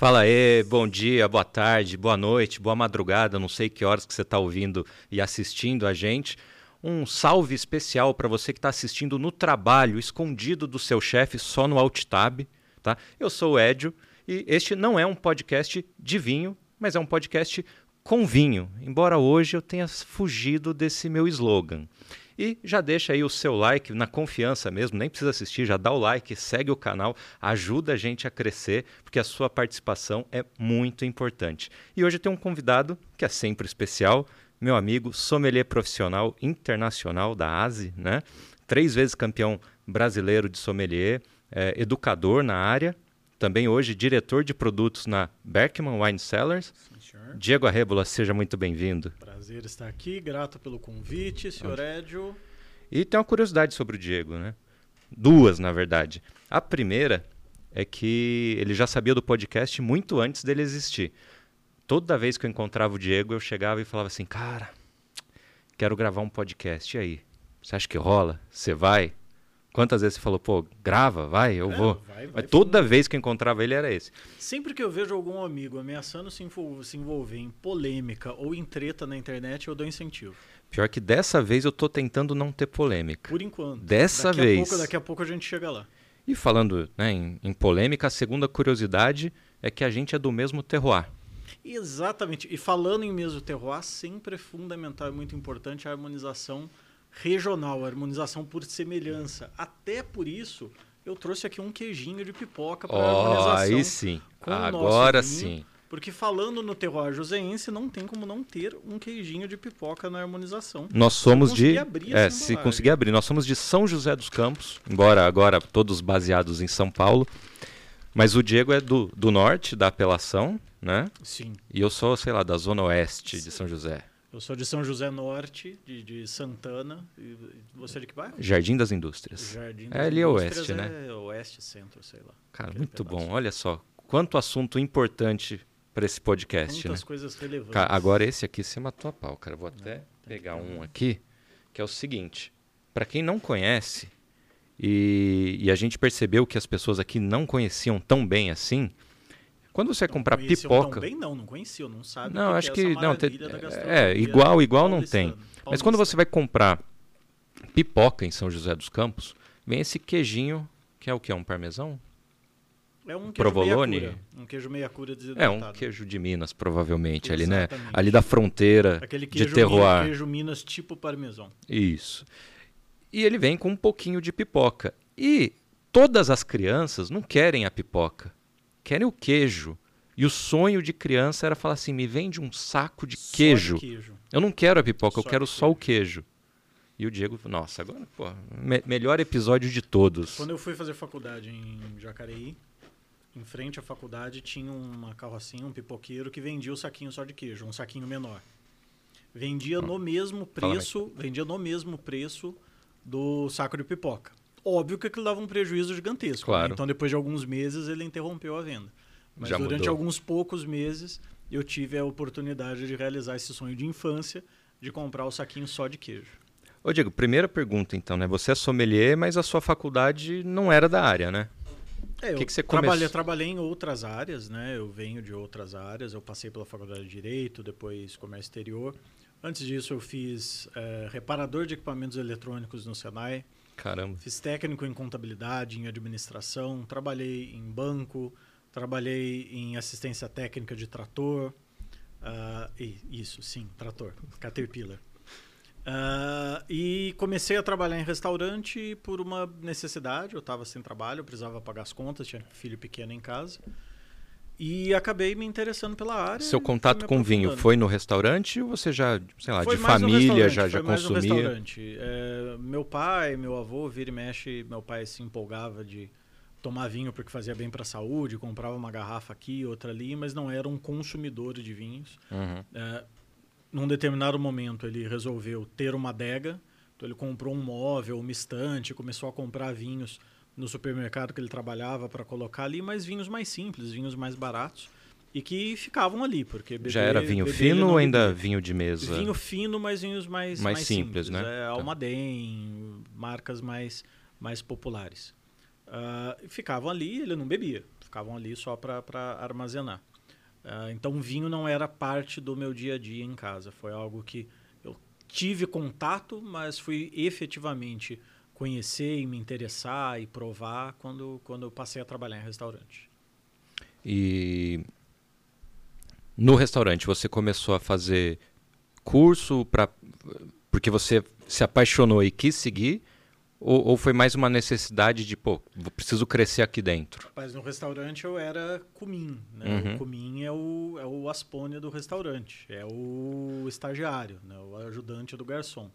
Fala aí, bom dia, boa tarde, boa noite, boa madrugada, não sei que horas que você está ouvindo e assistindo a gente. Um salve especial para você que está assistindo no trabalho, escondido do seu chefe, só no Alt Tab. Tá? Eu sou o Edio e este não é um podcast de vinho, mas é um podcast com vinho, embora hoje eu tenha fugido desse meu slogan. E já deixa aí o seu like, na confiança mesmo, nem precisa assistir, já dá o like, segue o canal, ajuda a gente a crescer, porque a sua participação é muito importante. E hoje tenho um convidado que é sempre especial, meu amigo, sommelier profissional internacional da ASE, né? Três vezes campeão brasileiro de sommelier, é, educador na área, também hoje diretor de produtos na Berkman Wine Cellars. Sim, Diego Arrebola, seja muito bem-vindo. Prazer estar aqui, grato pelo convite, senhor Edio. E tem uma curiosidade sobre o Diego, né? Duas, na verdade. A primeira é que ele já sabia do podcast muito antes dele existir. Toda vez que eu encontrava o Diego, eu chegava e falava assim: Cara, quero gravar um podcast. E aí? Você acha que rola? Você vai? Quantas vezes você falou, pô, grava, vai, eu é, vou. Vai, vai, Mas toda vez que eu encontrava ele era esse. Sempre que eu vejo algum amigo ameaçando se, se envolver em polêmica ou em treta na internet, eu dou incentivo. Pior que dessa vez eu tô tentando não ter polêmica. Por enquanto. Dessa daqui vez. A pouco, daqui a pouco a gente chega lá. E falando né, em, em polêmica, a segunda curiosidade é que a gente é do mesmo terroir. Exatamente. E falando em mesmo terroir, sempre é fundamental e muito importante a harmonização regional, harmonização por semelhança. Até por isso, eu trouxe aqui um queijinho de pipoca para oh, harmonização. Aí sim. Agora sim. Porque falando no terroir joseense, não tem como não ter um queijinho de pipoca na harmonização. Nós somos de. é, se conseguir abrir. Nós somos de São José dos Campos, embora agora todos baseados em São Paulo. Mas o Diego é do, do norte, da apelação, né? Sim. E eu sou, sei lá, da zona oeste de São José. Eu sou de São José Norte, de, de Santana. E você é de que bairro? Jardim das Indústrias. Jardim das é ali é oeste, né? É oeste, centro, sei lá. Cara, muito pedaço. bom. Olha só, quanto assunto importante para esse podcast, Quantas né? coisas relevantes. Cara, agora esse aqui você matou a pau, cara. Vou até pegar um aqui, que é o seguinte. Para quem não conhece, e, e a gente percebeu que as pessoas aqui não conheciam tão bem assim quando você não comprar pipoca. Bem, não, não conhecia, não sabe. Não, acho que, é que não. Te, é, igual, igual não tem. Mas quando você vai comprar pipoca em São José dos Campos, vem esse queijinho, que é o que? É um parmesão? É um queijo provolone. Meia cura, um queijo meia cura É um queijo de Minas, provavelmente, Exatamente. ali, né? Ali da fronteira Aquele queijo de terroir. queijo Minas tipo parmesão. Isso. E ele vem com um pouquinho de pipoca. E todas as crianças não querem a pipoca querem o queijo. E o sonho de criança era falar assim: me vende um saco de queijo. De queijo. Eu não quero a pipoca, só eu quero só o queijo. E o Diego, nossa, agora, pô, me melhor episódio de todos. Quando eu fui fazer faculdade em Jacareí, em frente à faculdade tinha uma carrocinha, um pipoqueiro que vendia o saquinho só de queijo, um saquinho menor. Vendia hum. no mesmo preço, vendia no mesmo preço do saco de pipoca. Óbvio que aquilo dava um prejuízo gigantesco. Né? Claro. Né? Então, depois de alguns meses, ele interrompeu a venda. Mas Já durante mudou. alguns poucos meses, eu tive a oportunidade de realizar esse sonho de infância de comprar o saquinho só de queijo. Ô Diego, primeira pergunta então, né? Você é sommelier, mas a sua faculdade não era da área, né? É, que eu que você trabalhei, trabalhei em outras áreas, né? Eu venho de outras áreas. Eu passei pela faculdade de Direito, depois Comércio Exterior. Antes disso, eu fiz é, reparador de equipamentos eletrônicos no Senai. Caramba. Fiz técnico em contabilidade, em administração, trabalhei em banco, trabalhei em assistência técnica de trator. Uh, isso, sim, trator, Caterpillar. Uh, e comecei a trabalhar em restaurante por uma necessidade. Eu estava sem trabalho, eu precisava pagar as contas, tinha filho pequeno em casa. E acabei me interessando pela área. Seu contato com vinho foi no restaurante ou você já, sei lá, foi de família já, já consumia? Mais no restaurante. É, meu pai, meu avô, vira e mexe, meu pai se empolgava de tomar vinho porque fazia bem para a saúde, comprava uma garrafa aqui, outra ali, mas não era um consumidor de vinhos. Uhum. É, num determinado momento ele resolveu ter uma adega, então ele comprou um móvel, uma estante, começou a comprar vinhos no supermercado que ele trabalhava para colocar ali, mas vinhos mais simples, vinhos mais baratos e que ficavam ali, porque já era vinho fino ou ainda vinho de mesa? Vinho fino, mas vinhos mais mais, mais simples, simples, né? É, tá. Almaden, marcas mais mais populares. Uh, ficavam ali, ele não bebia. ficavam ali só para armazenar. Uh, então, vinho não era parte do meu dia a dia em casa. Foi algo que eu tive contato, mas fui efetivamente conhecer e me interessar e provar quando, quando eu passei a trabalhar em restaurante. E no restaurante você começou a fazer curso para porque você se apaixonou e quis seguir ou, ou, foi mais uma necessidade de, pô, preciso crescer aqui dentro? Mas no restaurante eu era cumim, né? Uhum. O cumim é o, é o aspônia do restaurante, é o estagiário, né? o ajudante do garçom.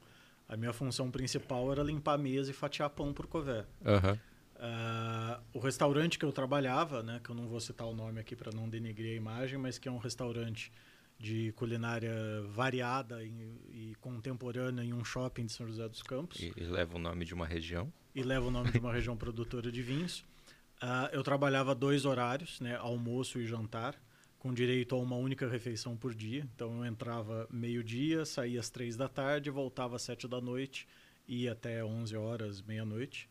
A minha função principal era limpar a mesa e fatiar pão por cover. Uhum. Uh, o restaurante que eu trabalhava, né, que eu não vou citar o nome aqui para não denegrir a imagem, mas que é um restaurante de culinária variada e, e, contemporânea em um shopping de São José dos Campos. E, e, leva o nome de uma região. E leva o nome de uma região produtora de vinhos. Uh, eu trabalhava dois horários, né, almoço e jantar, com direito a uma única refeição por dia. Então eu entrava meio-dia, saía às três da tarde, voltava às sete da noite, ia até onze horas, meia-noite.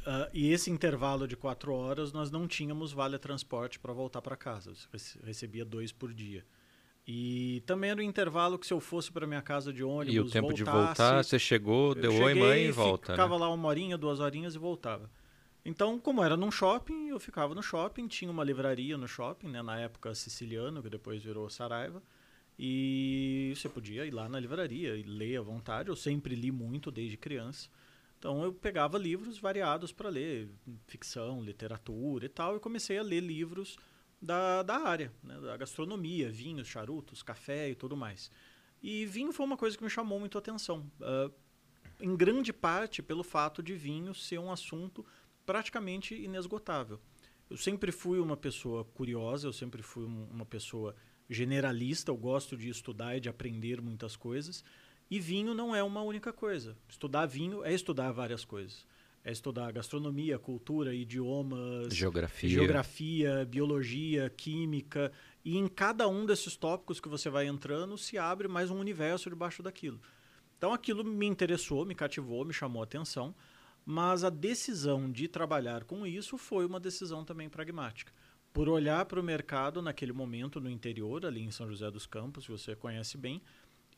Uh, e esse intervalo de quatro horas nós não tínhamos vale transporte para voltar para casa. Eu recebia dois por dia. E também era um intervalo que se eu fosse para minha casa de ônibus, E o tempo voltasse, de voltar, você chegou, deu oi mãe e volta. Ficava né? lá uma horinha, duas horinhas e voltava. Então, como era num shopping, eu ficava no shopping, tinha uma livraria no shopping, né, na época siciliano, que depois virou Saraiva, e você podia ir lá na livraria e ler à vontade. Eu sempre li muito desde criança. Então eu pegava livros variados para ler, ficção, literatura e tal, e comecei a ler livros da, da área, né, da gastronomia, vinhos, charutos, café e tudo mais. E vinho foi uma coisa que me chamou muito a atenção. Uh, em grande parte pelo fato de vinho ser um assunto praticamente inesgotável. Eu sempre fui uma pessoa curiosa, eu sempre fui uma pessoa generalista, eu gosto de estudar e de aprender muitas coisas. E vinho não é uma única coisa. Estudar vinho é estudar várias coisas é estudar gastronomia, cultura, idiomas, geografia. geografia, biologia, química. E em cada um desses tópicos que você vai entrando, se abre mais um universo debaixo daquilo. Então aquilo me interessou, me cativou, me chamou a atenção, mas a decisão de trabalhar com isso foi uma decisão também pragmática. Por olhar para o mercado naquele momento no interior, ali em São José dos Campos, você conhece bem,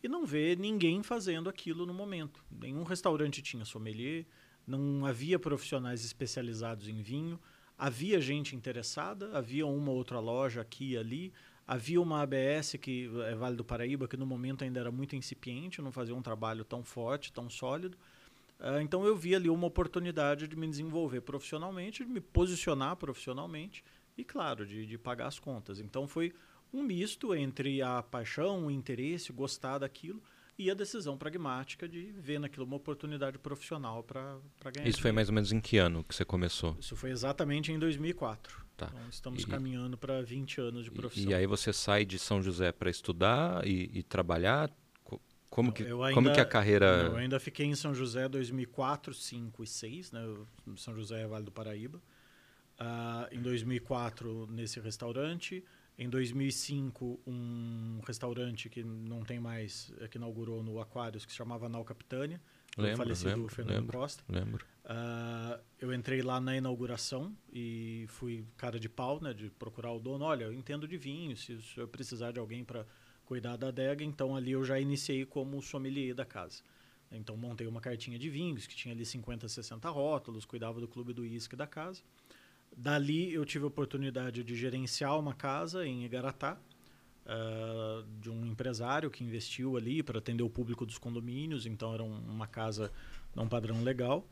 e não ver ninguém fazendo aquilo no momento. Nenhum restaurante tinha sommelier, não havia profissionais especializados em vinho, havia gente interessada, havia uma outra loja aqui e ali, havia uma ABS, que é Vale do Paraíba, que no momento ainda era muito incipiente, não fazia um trabalho tão forte, tão sólido. Uh, então eu vi ali uma oportunidade de me desenvolver profissionalmente, de me posicionar profissionalmente e, claro, de, de pagar as contas. Então foi um misto entre a paixão, o interesse, gostar daquilo e a decisão pragmática de ver naquilo uma oportunidade profissional para ganhar. Isso foi mais ou menos em que ano que você começou? Isso foi exatamente em 2004. Tá. Então estamos e, caminhando para 20 anos de profissão. E aí você sai de São José para estudar e, e, trabalhar? Como que, ainda, como que a carreira... Eu ainda fiquei em São José 2004, 5 e 6, né? São José é Vale do Paraíba. Uh, em 2004, nesse restaurante. Em 2005, um restaurante que não tem mais, é, que inaugurou no Aquários, que se chamava Nau Capitânia, lembro, falecido lembro, Fernando lembro, Costa. Lembro. Uh, eu entrei lá na inauguração e fui cara de pau, né, de procurar o dono. Olha, eu entendo de vinho, se eu precisar de alguém para cuidar da adega, então ali eu já iniciei como sommelier da casa. Então montei uma cartinha de vinhos, que tinha ali 50, 60 rótulos, cuidava do clube do uísque da casa. Dali eu tive a oportunidade de gerenciar uma casa em Igaratá, uh, de um empresário que investiu ali para atender o público dos condomínios, então era um, uma casa num padrão legal.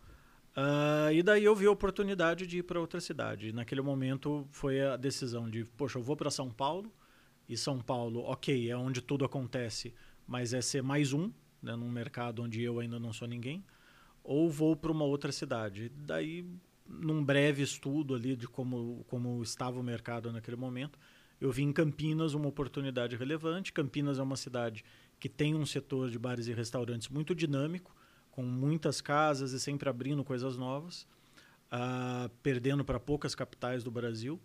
Uh, e daí eu vi a oportunidade de ir para outra cidade. Naquele momento foi a decisão de, poxa, eu vou para São Paulo, e São Paulo, ok, é onde tudo acontece, mas é ser mais um, né, num mercado onde eu ainda não sou ninguém, ou vou para uma outra cidade. Daí num breve estudo ali de como, como estava o mercado naquele momento, eu vi em Campinas uma oportunidade relevante. Campinas é uma cidade que tem um setor de bares e restaurantes muito dinâmico, com muitas casas e sempre abrindo coisas novas, uh, perdendo para poucas capitais do Brasil.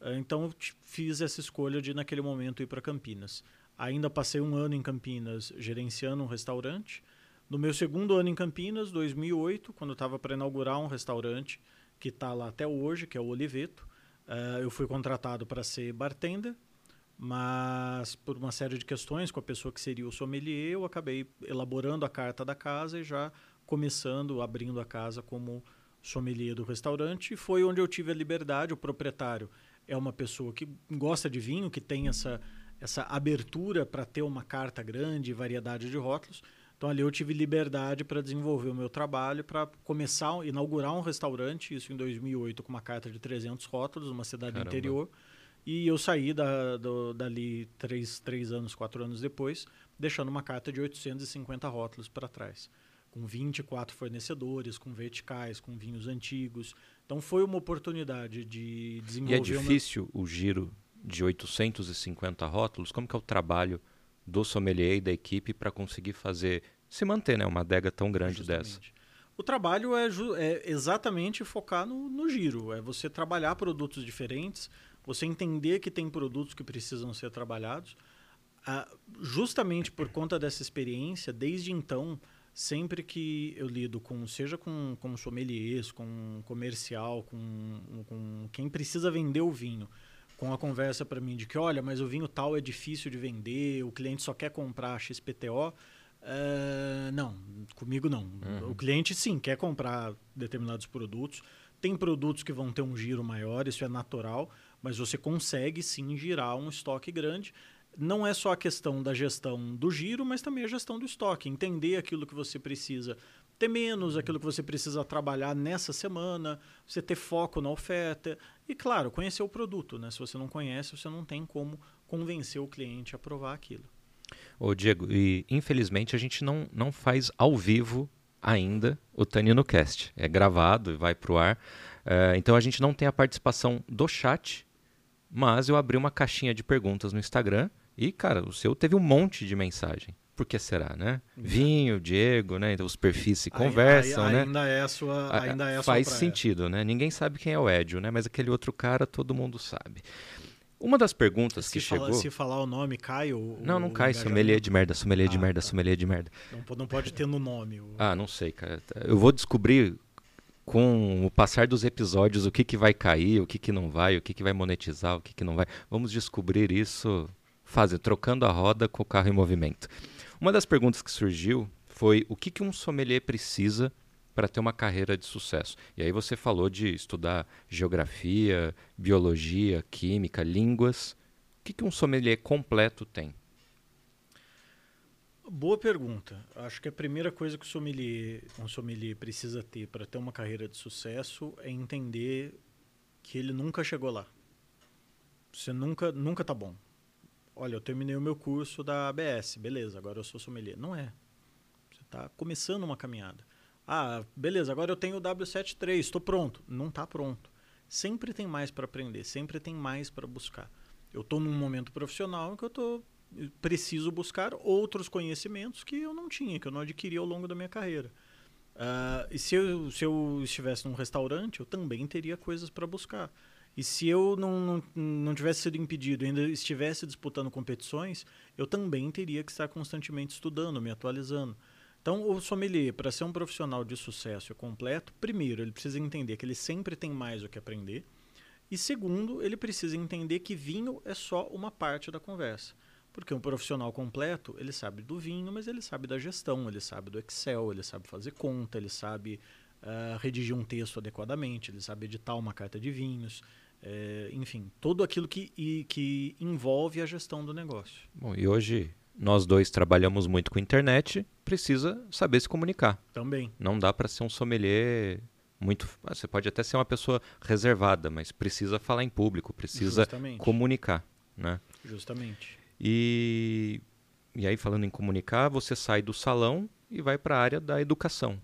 Uh, então eu fiz essa escolha de naquele momento ir para Campinas. Ainda passei um ano em Campinas gerenciando um restaurante. No meu segundo ano em Campinas, 2008, quando estava para inaugurar um restaurante que está lá até hoje, que é o Oliveto, Uh, eu fui contratado para ser bartender, mas por uma série de questões com a pessoa que seria o sommelier, eu acabei elaborando a carta da casa e já começando, abrindo a casa como sommelier do restaurante. E foi onde eu tive a liberdade. O proprietário é uma pessoa que gosta de vinho, que tem essa, essa abertura para ter uma carta grande, variedade de rótulos. Então ali eu tive liberdade para desenvolver o meu trabalho, para começar, inaugurar um restaurante, isso em 2008, com uma carta de 300 rótulos, uma cidade Caramba. interior. E eu saí da, do, dali três, três anos, quatro anos depois, deixando uma carta de 850 rótulos para trás. Com 24 fornecedores, com verticais, com vinhos antigos. Então foi uma oportunidade de desenvolver... E é difícil uma... o giro de 850 rótulos? Como que é o trabalho do sommelier e da equipe para conseguir fazer se manter, né, uma adega tão grande Justamente. dessa. O trabalho é, é exatamente focar no, no, giro, é você trabalhar produtos diferentes, você entender que tem produtos que precisam ser trabalhados. Ah, justamente por conta dessa experiência, desde então, sempre que eu lido com, seja com, com sommeliers, com comercial, com, com quem precisa vender o vinho, com a conversa para mim de que, olha, mas o vinho tal é difícil de vender, o cliente só quer comprar XPTO. Uh, eh, não, comigo não. Uhum. O cliente sim quer comprar determinados produtos. Tem produtos que vão ter um giro maior, isso é natural, mas você consegue sim girar um estoque grande. Não é só a questão da gestão do giro, mas também a gestão do estoque. Entender aquilo que você precisa ter menos, aquilo que você precisa trabalhar nessa semana, você ter foco na oferta e, claro, conhecer o produto. Né? Se você não conhece, você não tem como convencer o cliente a provar aquilo. Ô Diego, e infelizmente a gente não, não faz ao vivo ainda o Tanino Cast. É gravado e vai para o ar. Uh, então a gente não tem a participação do chat, mas eu abri uma caixinha de perguntas no Instagram e, cara, o seu teve um monte de mensagem por que será, né? Vinho, Diego, né? Então, os perfis se conversam, aí, né? Ainda é a sua, ainda é a Faz sentido, né? Ninguém sabe quem é o Edio, né? Mas aquele outro cara todo mundo sabe. Uma das perguntas se que fala, chegou... Se falar o nome, cai o... Não, não cai, sommelier de merda, sommelier ah, de merda, tá. sommelier de merda. Não, não pode ter no nome. O... Ah, não sei, cara. Eu vou descobrir com o passar dos episódios o que, que vai cair, o que, que não vai, o que, que vai monetizar, o que, que não vai. Vamos descobrir isso fazer, trocando a roda com o carro em movimento. Uma das perguntas que surgiu foi o que, que um sommelier precisa para ter uma carreira de sucesso. E aí você falou de estudar geografia, biologia, química, línguas. O que, que um sommelier completo tem? Boa pergunta. Acho que a primeira coisa que sommelier, um sommelier precisa ter para ter uma carreira de sucesso é entender que ele nunca chegou lá. Você nunca, nunca tá bom olha, eu terminei o meu curso da ABS, beleza, agora eu sou sommelier. Não é. Você está começando uma caminhada. Ah, beleza, agora eu tenho o W73, estou pronto. Não está pronto. Sempre tem mais para aprender, sempre tem mais para buscar. Eu estou num momento profissional em que eu tô, preciso buscar outros conhecimentos que eu não tinha, que eu não adquiri ao longo da minha carreira. Uh, e se eu, se eu estivesse num restaurante, eu também teria coisas para buscar. E se eu não, não, não tivesse sido impedido, ainda estivesse disputando competições, eu também teria que estar constantemente estudando, me atualizando. Então, o sommelier, para ser um profissional de sucesso completo, primeiro, ele precisa entender que ele sempre tem mais o que aprender. E segundo, ele precisa entender que vinho é só uma parte da conversa. Porque um profissional completo, ele sabe do vinho, mas ele sabe da gestão, ele sabe do Excel, ele sabe fazer conta, ele sabe uh, redigir um texto adequadamente, ele sabe editar uma carta de vinhos, é, enfim, tudo aquilo que, e, que envolve a gestão do negócio. Bom, e hoje nós dois trabalhamos muito com internet, precisa saber se comunicar. Também. Não dá para ser um sommelier muito. Ah, você pode até ser uma pessoa reservada, mas precisa falar em público, precisa Justamente. comunicar, né? Justamente. E e aí falando em comunicar, você sai do salão e vai para a área da educação.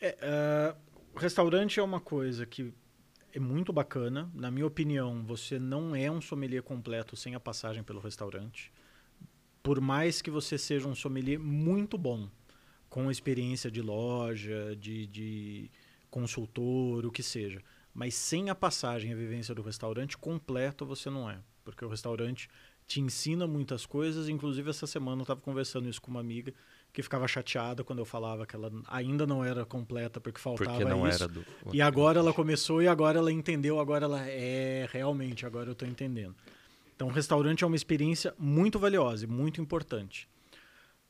É, uh, restaurante é uma coisa que é muito bacana. Na minha opinião, você não é um sommelier completo sem a passagem pelo restaurante. Por mais que você seja um sommelier muito bom, com experiência de loja, de, de consultor, o que seja. Mas sem a passagem a vivência do restaurante completo, você não é. Porque o restaurante te ensina muitas coisas. Inclusive, essa semana eu estava conversando isso com uma amiga que ficava chateada quando eu falava que ela ainda não era completa porque faltava porque não isso. Era do... E agora ela começou e agora ela entendeu, agora ela é realmente, agora eu estou entendendo. Então, o restaurante é uma experiência muito valiosa e muito importante.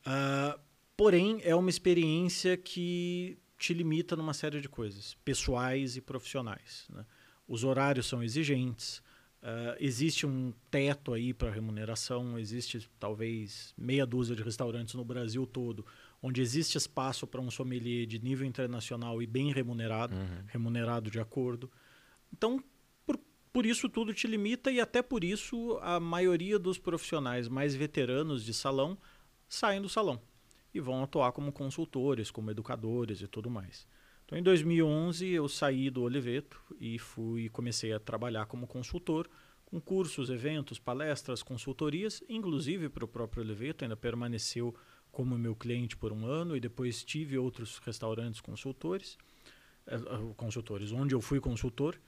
Uh, porém, é uma experiência que te limita numa série de coisas, pessoais e profissionais. Né? Os horários são exigentes, uh, existe um teto aí para remuneração, existe talvez meia dúzia de restaurantes no Brasil todo, onde existe espaço para um sommelier de nível internacional e bem remunerado, uhum. remunerado de acordo. Então, por, por isso tudo te limita e até por isso a maioria dos profissionais mais veteranos de salão saem do salão e vão atuar como consultores, como educadores e tudo mais. Então, em 2011, eu saí do Oliveto e fui comecei a trabalhar como consultor com cursos, eventos, palestras, consultorias, inclusive para o próprio Oliveto, ainda permaneceu como meu cliente por um ano e depois tive outros restaurantes consultores, eh, eh, consultores, onde eu fui consultor.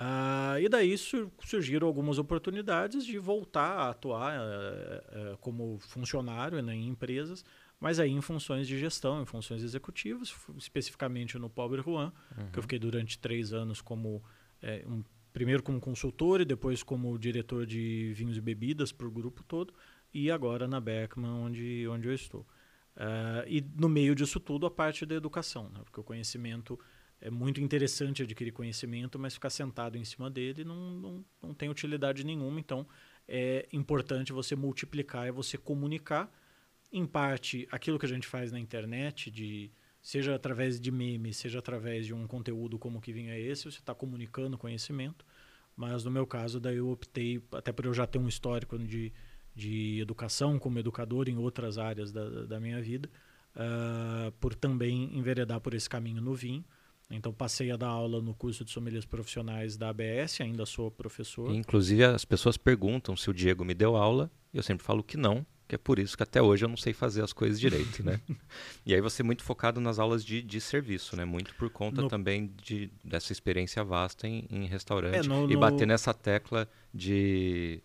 Uh, e daí surgiram algumas oportunidades de voltar a atuar uh, uh, como funcionário né, em empresas, mas aí em funções de gestão, em funções executivas, especificamente no Pobre Juan, uhum. que eu fiquei durante três anos como é, um, primeiro como consultor e depois como diretor de vinhos e bebidas para o grupo todo, e agora na Beckman, onde, onde eu estou. e no meio disso tudo, a parte da educação, né, porque o conhecimento é muito interessante adquirir conhecimento, mas ficar sentado em cima dele não, não, não tem utilidade nenhuma. Então, é importante você multiplicar, é você comunicar, em parte, aquilo que a gente faz na internet, de seja através de memes, seja através de um conteúdo como que vinha esse, você está comunicando conhecimento. Mas no meu caso, daí eu optei, até por eu já ter um histórico de, de educação como educador em outras áreas da, da minha vida, uh, por também enveredar por esse caminho no vinho. Então passei a dar aula no curso de sommeliers profissionais da ABS, ainda sou professor. Inclusive as pessoas perguntam se o Diego me deu aula, e eu sempre falo que não, que é por isso que até hoje eu não sei fazer as coisas direito, né? e aí você é muito focado nas aulas de, de serviço, né? Muito por conta no... também de, dessa experiência vasta em, em restaurante é, no, e bater nessa tecla de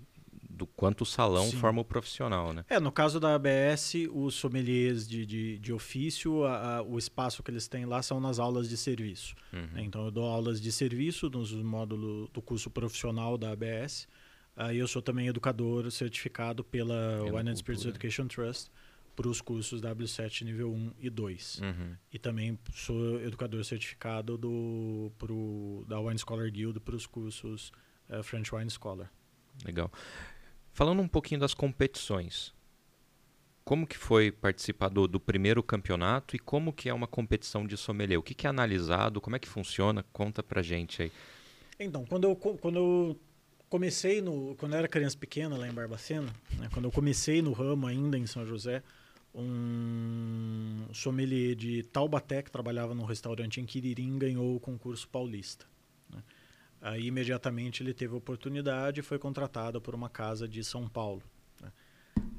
do quanto o salão Sim. forma o profissional, né? É, no caso da ABS, os sommeliers de, de, de ofício, a, a, o espaço que eles têm lá são nas aulas de serviço. Uhum. Então, eu dou aulas de serviço nos módulos do curso profissional da ABS. Aí eu sou também educador certificado pela Wine and Spirits Education Trust para os cursos W7 nível 1 e 2. Uhum. E também sou educador certificado do, pro, da Wine Scholar Guild para os cursos uh, French Wine Scholar. Legal. Falando um pouquinho das competições, como que foi participar do, do, primeiro campeonato e como que é uma competição de sommelier? O que, que é analisado? Como é que funciona? Conta pra gente aí. Então, quando eu, quando eu comecei no... Quando eu era criança pequena lá em Barbacena, né, quando eu comecei no ramo ainda em São José, um sommelier de Taubaté, que trabalhava num restaurante em Quiririm, ganhou o concurso paulista. Aí imediatamente ele teve oportunidade e foi contratado por uma casa de São Paulo.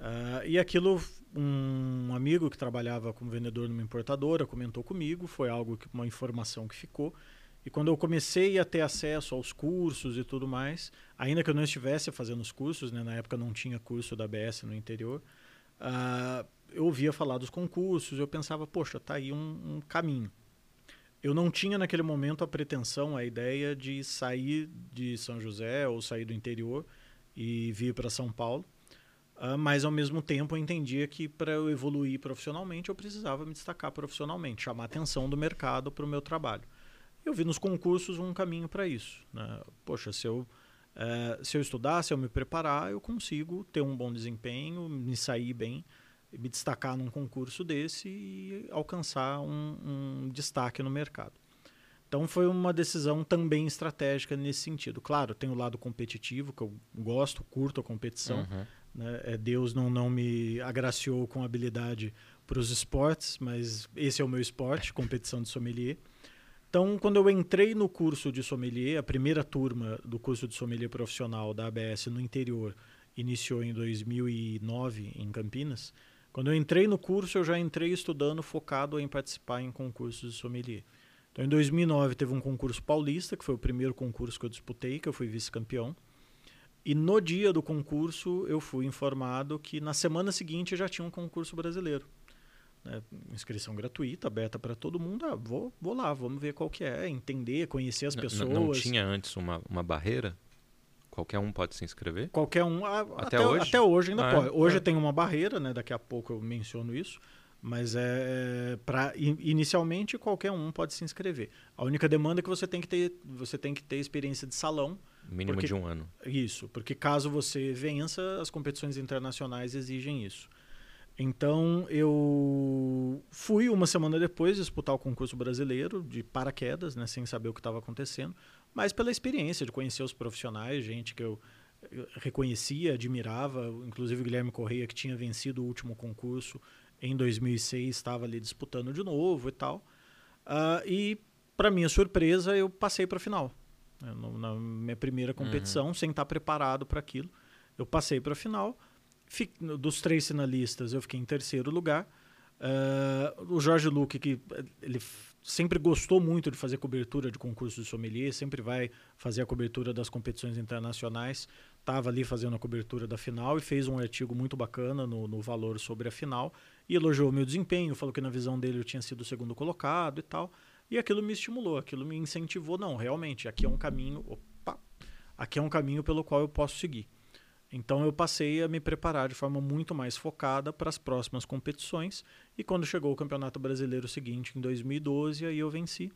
Uh, e aquilo, um amigo que trabalhava como vendedor numa importadora comentou comigo, foi algo que uma informação que ficou. E quando eu comecei a ter acesso aos cursos e tudo mais, ainda que eu não estivesse fazendo os cursos, né, na época não tinha curso da ABS no interior, uh, eu ouvia falar dos concursos, eu pensava, poxa, tá aí um, um caminho eu não tinha naquele momento a pretensão, a ideia de sair de São José ou sair do interior e vir para São Paulo. Uh, mas ao mesmo tempo eu entendia que para eu evoluir profissionalmente eu precisava me destacar profissionalmente, chamar a atenção do mercado para o meu trabalho. Eu vi nos concursos um caminho para isso. Né? Poxa, se eu, uh, se eu estudar, se eu me preparar, eu consigo ter um bom desempenho, me sair bem me destacar num concurso desse e alcançar um, um, destaque no mercado. Então foi uma decisão também estratégica nesse sentido. Claro, tem o lado competitivo, que eu gosto, curto a competição. Uhum. Né? É, Deus não, não me agraciou com habilidade para os esportes, mas esse é o meu esporte, competição de sommelier. Então, quando eu entrei no curso de sommelier, a primeira turma do curso de sommelier profissional da ABS no interior iniciou em 2009 em Campinas. Quando eu entrei no curso, eu já entrei estudando focado em participar em concursos de sommelier. Então, em 2009 teve um concurso paulista, que foi o primeiro concurso que eu disputei, que eu fui vice-campeão. E no dia do concurso, eu fui informado que na semana seguinte já tinha um concurso brasileiro. Né? Inscrição gratuita, aberta para todo mundo. Ah, vou, vou lá, vamos ver qual que é, entender, conhecer as pessoas. Não, não tinha antes uma, uma barreira? Qualquer um pode se inscrever? Qualquer um. Até, até hoje? Até hoje ainda Ah, pode. é? Hoje É. tem uma barreira, né? Daqui a pouco eu menciono isso. Mas é para inicialmente qualquer um pode se inscrever. A única demanda é que você tem que ter, você tem que ter experiência de salão. Mínimo Porque- de um ano. Isso, porque caso você vença, as competições internacionais exigem isso. Então eu fui uma semana depois disputar o concurso brasileiro de paraquedas, né, sem saber o que estava acontecendo, mas pela experiência de conhecer os profissionais, gente que eu eu reconhecia, admirava, inclusive o Guilherme Correia que tinha vencido o último concurso em 2006 estava ali disputando de novo e tal. Ah, e para minha surpresa eu passei para a final. no- Na minha primeira competição, sem estar preparado para aquilo, eu passei para a final. Fi- dos três finalistas, eu fiquei em terceiro lugar. Ah, o Jorge Luque, que ele sempre gostou muito de fazer cobertura de concursos de sommelier, sempre vai fazer a cobertura das competições internacionais. Estava ali fazendo a cobertura da final e fez um artigo muito bacana no, no Valor sobre a final e elogiou meu desempenho, falou que na visão dele eu tinha sido o segundo colocado e tal. E aquilo me estimulou, aquilo me incentivou. Não, realmente, aqui é um caminho. Opa! Aqui é um caminho pelo qual eu posso seguir. Então eu passei a me preparar de forma muito mais focada para as próximas competições. E quando chegou o Campeonato Brasileiro seguinte, em 2012, aí eu venci.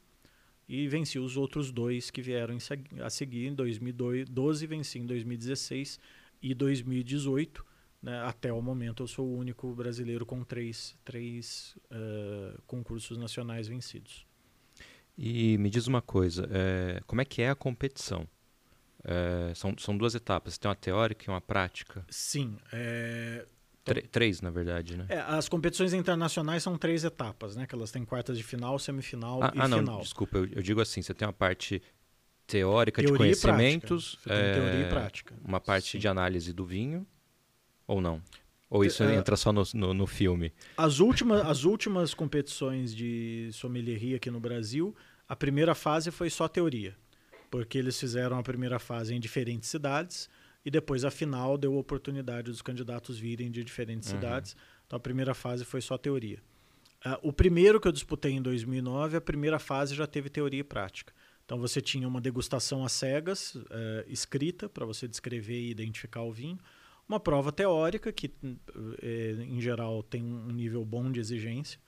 E venci os outros dois que vieram a seguir. Em 2012, venci em 2016 e 2018. né? Até o momento, eu sou o único brasileiro com três, três eh, concursos nacionais vencidos. E me diz uma coisa, é, como é que é a competição? É, são, são duas etapas, tem uma teórica e uma prática. Sim, é, Tre- três, na verdade, né? É, as competições internacionais são três etapas, né? Que elas têm quartas de final, semifinal ah, e ah, não, final. desculpa, eu, eu digo assim, você tem uma parte teórica Teoria de conhecimentos, tem teoria é, e prática. uma parte Sim. de análise do vinho, ou não? Ou isso É, entra só no, no, no filme? As últimas, as últimas competições de sommelieria aqui no Brasil, a primeira fase foi só teoria, porque eles fizeram a primeira fase em diferentes cidades e depois a final deu oportunidade dos candidatos virem de diferentes Uhum. cidades. Então a primeira fase foi só teoria. Ah, o primeiro que eu disputei em 2009, a primeira fase já teve teoria e prática. Então você tinha uma degustação às cegas, eh, escrita, para você descrever e identificar o vinho. Uma prova teórica, que eh, em geral tem um nível bom de exigência.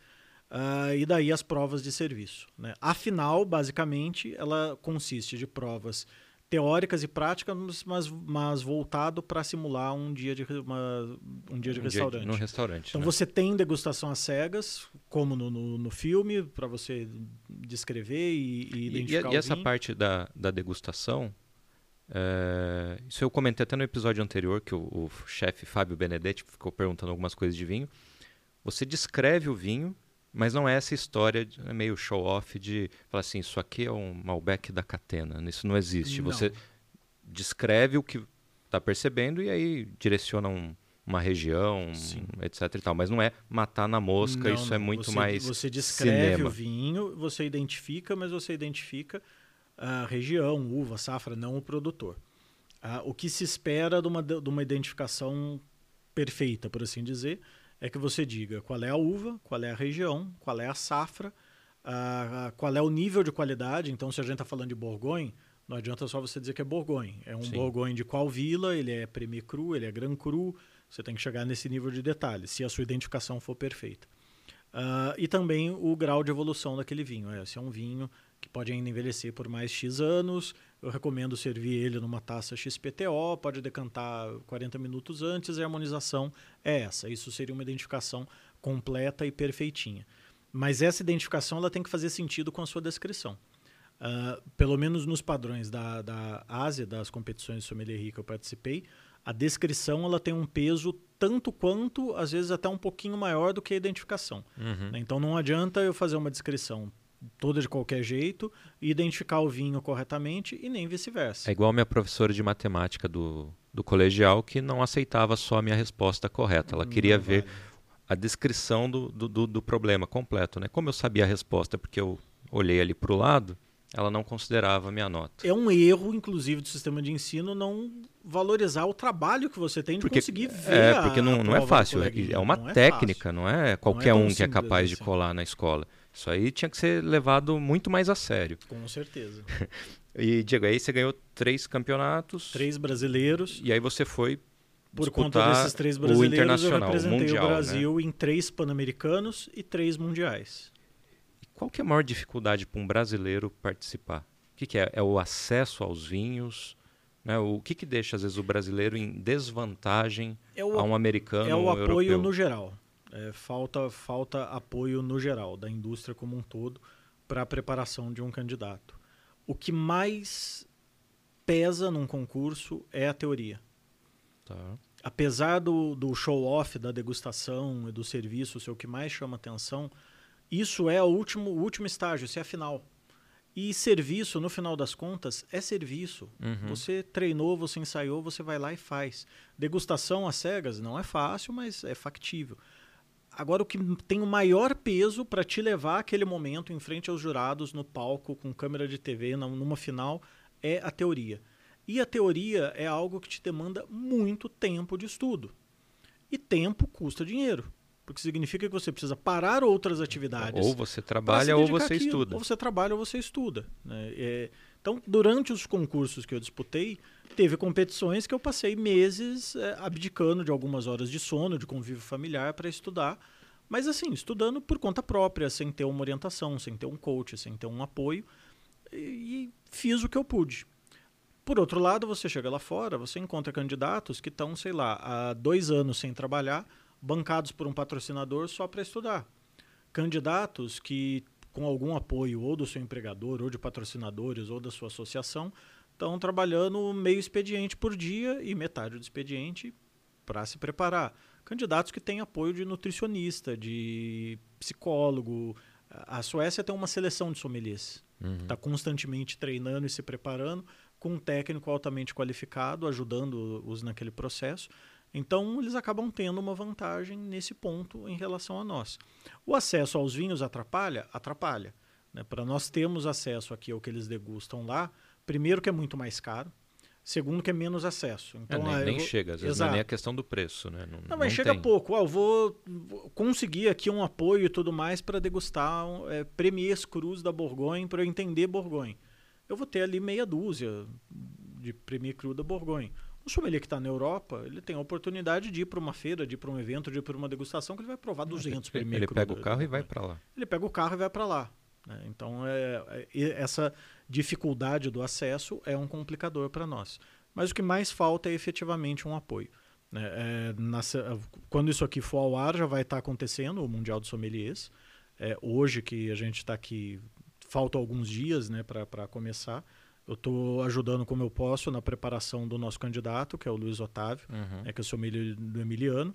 Ah, e daí as provas de serviço. Né? A final, basicamente, ela consiste de provas teóricas e práticas, mas, mas voltado para simular um dia de, uma- um dia de Um restaurante. no restaurante, Então né? você tem degustação às cegas, como no, no, no filme, para você descrever e, e identificar e, e essa parte da, da degustação, é, isso eu comentei até no episódio anterior, que o, o chefe Fábio Benedetti ficou perguntando algumas coisas de vinho. Você descreve o vinho, mas não é essa história de- é meio show-off de falar assim, isso aqui é um Malbec da Catena. Isso não existe. Não. Você descreve o que está percebendo e aí direciona um- uma região, Sim. etc e tal. Mas não é matar na mosca, Não, isso é não. muito Você- mais Você descreve cinema. o vinho, você identifica, mas você identifica a região, uva, safra, não o produtor. Ah, o que se espera de uma, de uma identificação perfeita, por assim dizer, é que você diga qual é a uva, qual é a região, qual é a safra, qual é o nível de qualidade. Então, se a gente está falando de Borgonha, não adianta só você dizer que é Borgonha. É um Sim. Borgonha de qual vila, ele é Premier Cru, ele é Gran Cru. Você tem que chegar nesse nível de detalhe, se a sua identificação for perfeita. Ah, e também o grau de evolução daquele vinho. É, se é um vinho que pode ainda envelhecer por mais X anos, eu recomendo servir ele numa taça XPTO, pode decantar 40 minutos antes e a harmonização é essa. Isso seria uma identificação completa e perfeitinha. Mas essa identificação ela tem que fazer sentido com a sua descrição. Ah, pelo menos nos padrões da, da Ásia, das competições de sommelier que eu participei, a descrição ela tem um peso tanto quanto, às vezes até um pouquinho maior do que a identificação. Uhum. né? Então não adianta eu fazer uma descrição toda de qualquer jeito identificar o vinho corretamente e nem vice-versa. É igual a minha professora de matemática do, do colegial que não aceitava só a minha resposta correta. Ela queria Não ver vale. a descrição do, do, do- problema completo. Né? Como eu sabia a resposta porque eu olhei ali para o lado, ela não considerava a minha nota. É um erro, inclusive, do sistema de ensino não valorizar o trabalho que você tem de porque, conseguir ver. É, porque não, não é fácil. É uma não é técnica, não é qualquer não é um que é capaz assim. de colar na escola. Isso aí tinha que ser levado muito mais a sério. Com certeza. e, Diego, aí você ganhou três campeonatos. Três brasileiros. E aí você foi por conta desses três brasileiros, o internacional, eu representei o, mundial, o Brasil né? em três pan-americanos e três mundiais. Qual que é a maior dificuldade para um brasileiro participar? O que, que é? É o acesso aos vinhos? Né? O que, que deixa, às vezes, o brasileiro em desvantagem é o, a um americano É o apoio europeu? no geral. É, falta, falta apoio no geral, da indústria como um todo, para a preparação de um candidato. O que mais pesa num concurso é a teoria. Tá. Apesar do, do show-off, da degustação e do serviço ser o que mais chama atenção, isso é o último, o último estágio, isso é a final. E serviço, no final das contas, é serviço. Uhum. Você treinou, você ensaiou, você vai lá e faz. Degustação às cegas não é fácil, mas é factível. Agora, o que tem o maior peso para te levar aquele momento em frente aos jurados, no palco, com câmera de TV, numa final, é a teoria. E a teoria é algo que te demanda muito tempo de estudo. E tempo custa dinheiro. Porque significa que você precisa parar outras atividades. Ou você trabalha ou você estuda. Ou você trabalha ou você estuda. Né? É, então, durante os concursos que eu disputei, teve competições que eu passei meses é, abdicando de algumas horas de sono, de convívio familiar para estudar. Mas assim, estudando por conta própria, sem ter uma orientação, sem ter um coach, sem ter um apoio. E, e fiz o que eu pude. Por outro lado, você chega lá fora, você encontra candidatos que estão, sei lá, há dois anos sem trabalhar, bancados por um patrocinador só para estudar. Candidatos que, com algum apoio ou do seu empregador, ou de patrocinadores, ou da sua associação, estão trabalhando meio expediente por dia e metade do expediente para se preparar. Candidatos que têm apoio de nutricionista, de psicólogo. A Suécia tem uma seleção de sommeliers. Está uhum. Tá constantemente treinando e se preparando com um técnico altamente qualificado, ajudando-os naquele processo. Então, eles acabam tendo uma vantagem nesse ponto em relação a nós. O acesso aos vinhos atrapalha? Atrapalha. Né? Para nós termos acesso aqui ao que eles degustam lá, primeiro que é muito mais caro, segundo que é menos acesso. Então, é, nem, ah, nem vou... chega, às vezes não é nem a questão do preço. Né? Não, não mas não chega tem. pouco. Ah, eu vou conseguir aqui um apoio e tudo mais para degustar é, Premiers Cruz da Borgonha, para eu entender Borgonha eu vou ter ali meia dúzia de Premier Cru da Borgonha. O sommelier que está na Europa, ele tem a oportunidade de ir para uma feira, de ir para um evento, de ir para uma degustação, que ele vai provar 200 ele, Ele pega o carro e vai para lá. Ele pega o carro e vai para lá. Né? Então, é, é, essa dificuldade do acesso é um complicador para nós. Mas o que mais falta é efetivamente um apoio. Né? É, na, quando isso aqui for ao ar, já vai estar tá acontecendo o Mundial de Sommeliers. É, hoje que a gente está aqui faltam alguns dias né, para começar. Eu estou ajudando como eu posso na preparação do nosso candidato, que é o Luiz Otávio, uhum. é, que eu sou milho do Emiliano,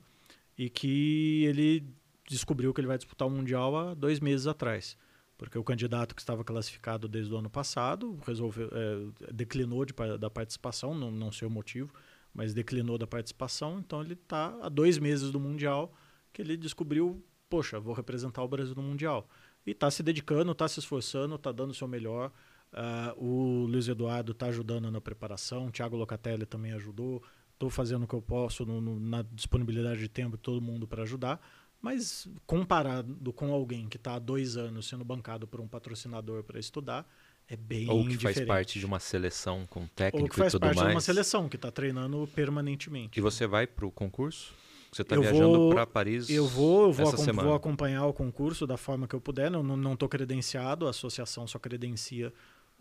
e que ele descobriu que ele vai disputar o Mundial há dois meses atrás. Porque o candidato que estava classificado desde o ano passado resolveu, é, declinou de, da participação, não, não sei o motivo, mas declinou da participação. Então ele está há dois meses do Mundial que ele descobriu, poxa, vou representar o Brasil no Mundial e está se dedicando, está se esforçando, está dando o seu melhor. Uh, o Luiz Eduardo está ajudando na preparação, o Thiago Locatelli também ajudou. Estou fazendo o que eu posso no, no, na disponibilidade de tempo de todo mundo para ajudar. Mas comparado com alguém que está há dois anos sendo bancado por um patrocinador para estudar, é bem Ou que diferente. faz parte de uma seleção com técnico Ou que faz e tudo parte mais. de uma seleção que está treinando permanentemente. E você vai para o concurso? Você está viajando para Paris Eu vou, eu vou, acom- vou acompanhar o concurso da forma que eu puder. Não estou não, credenciado, a associação só credencia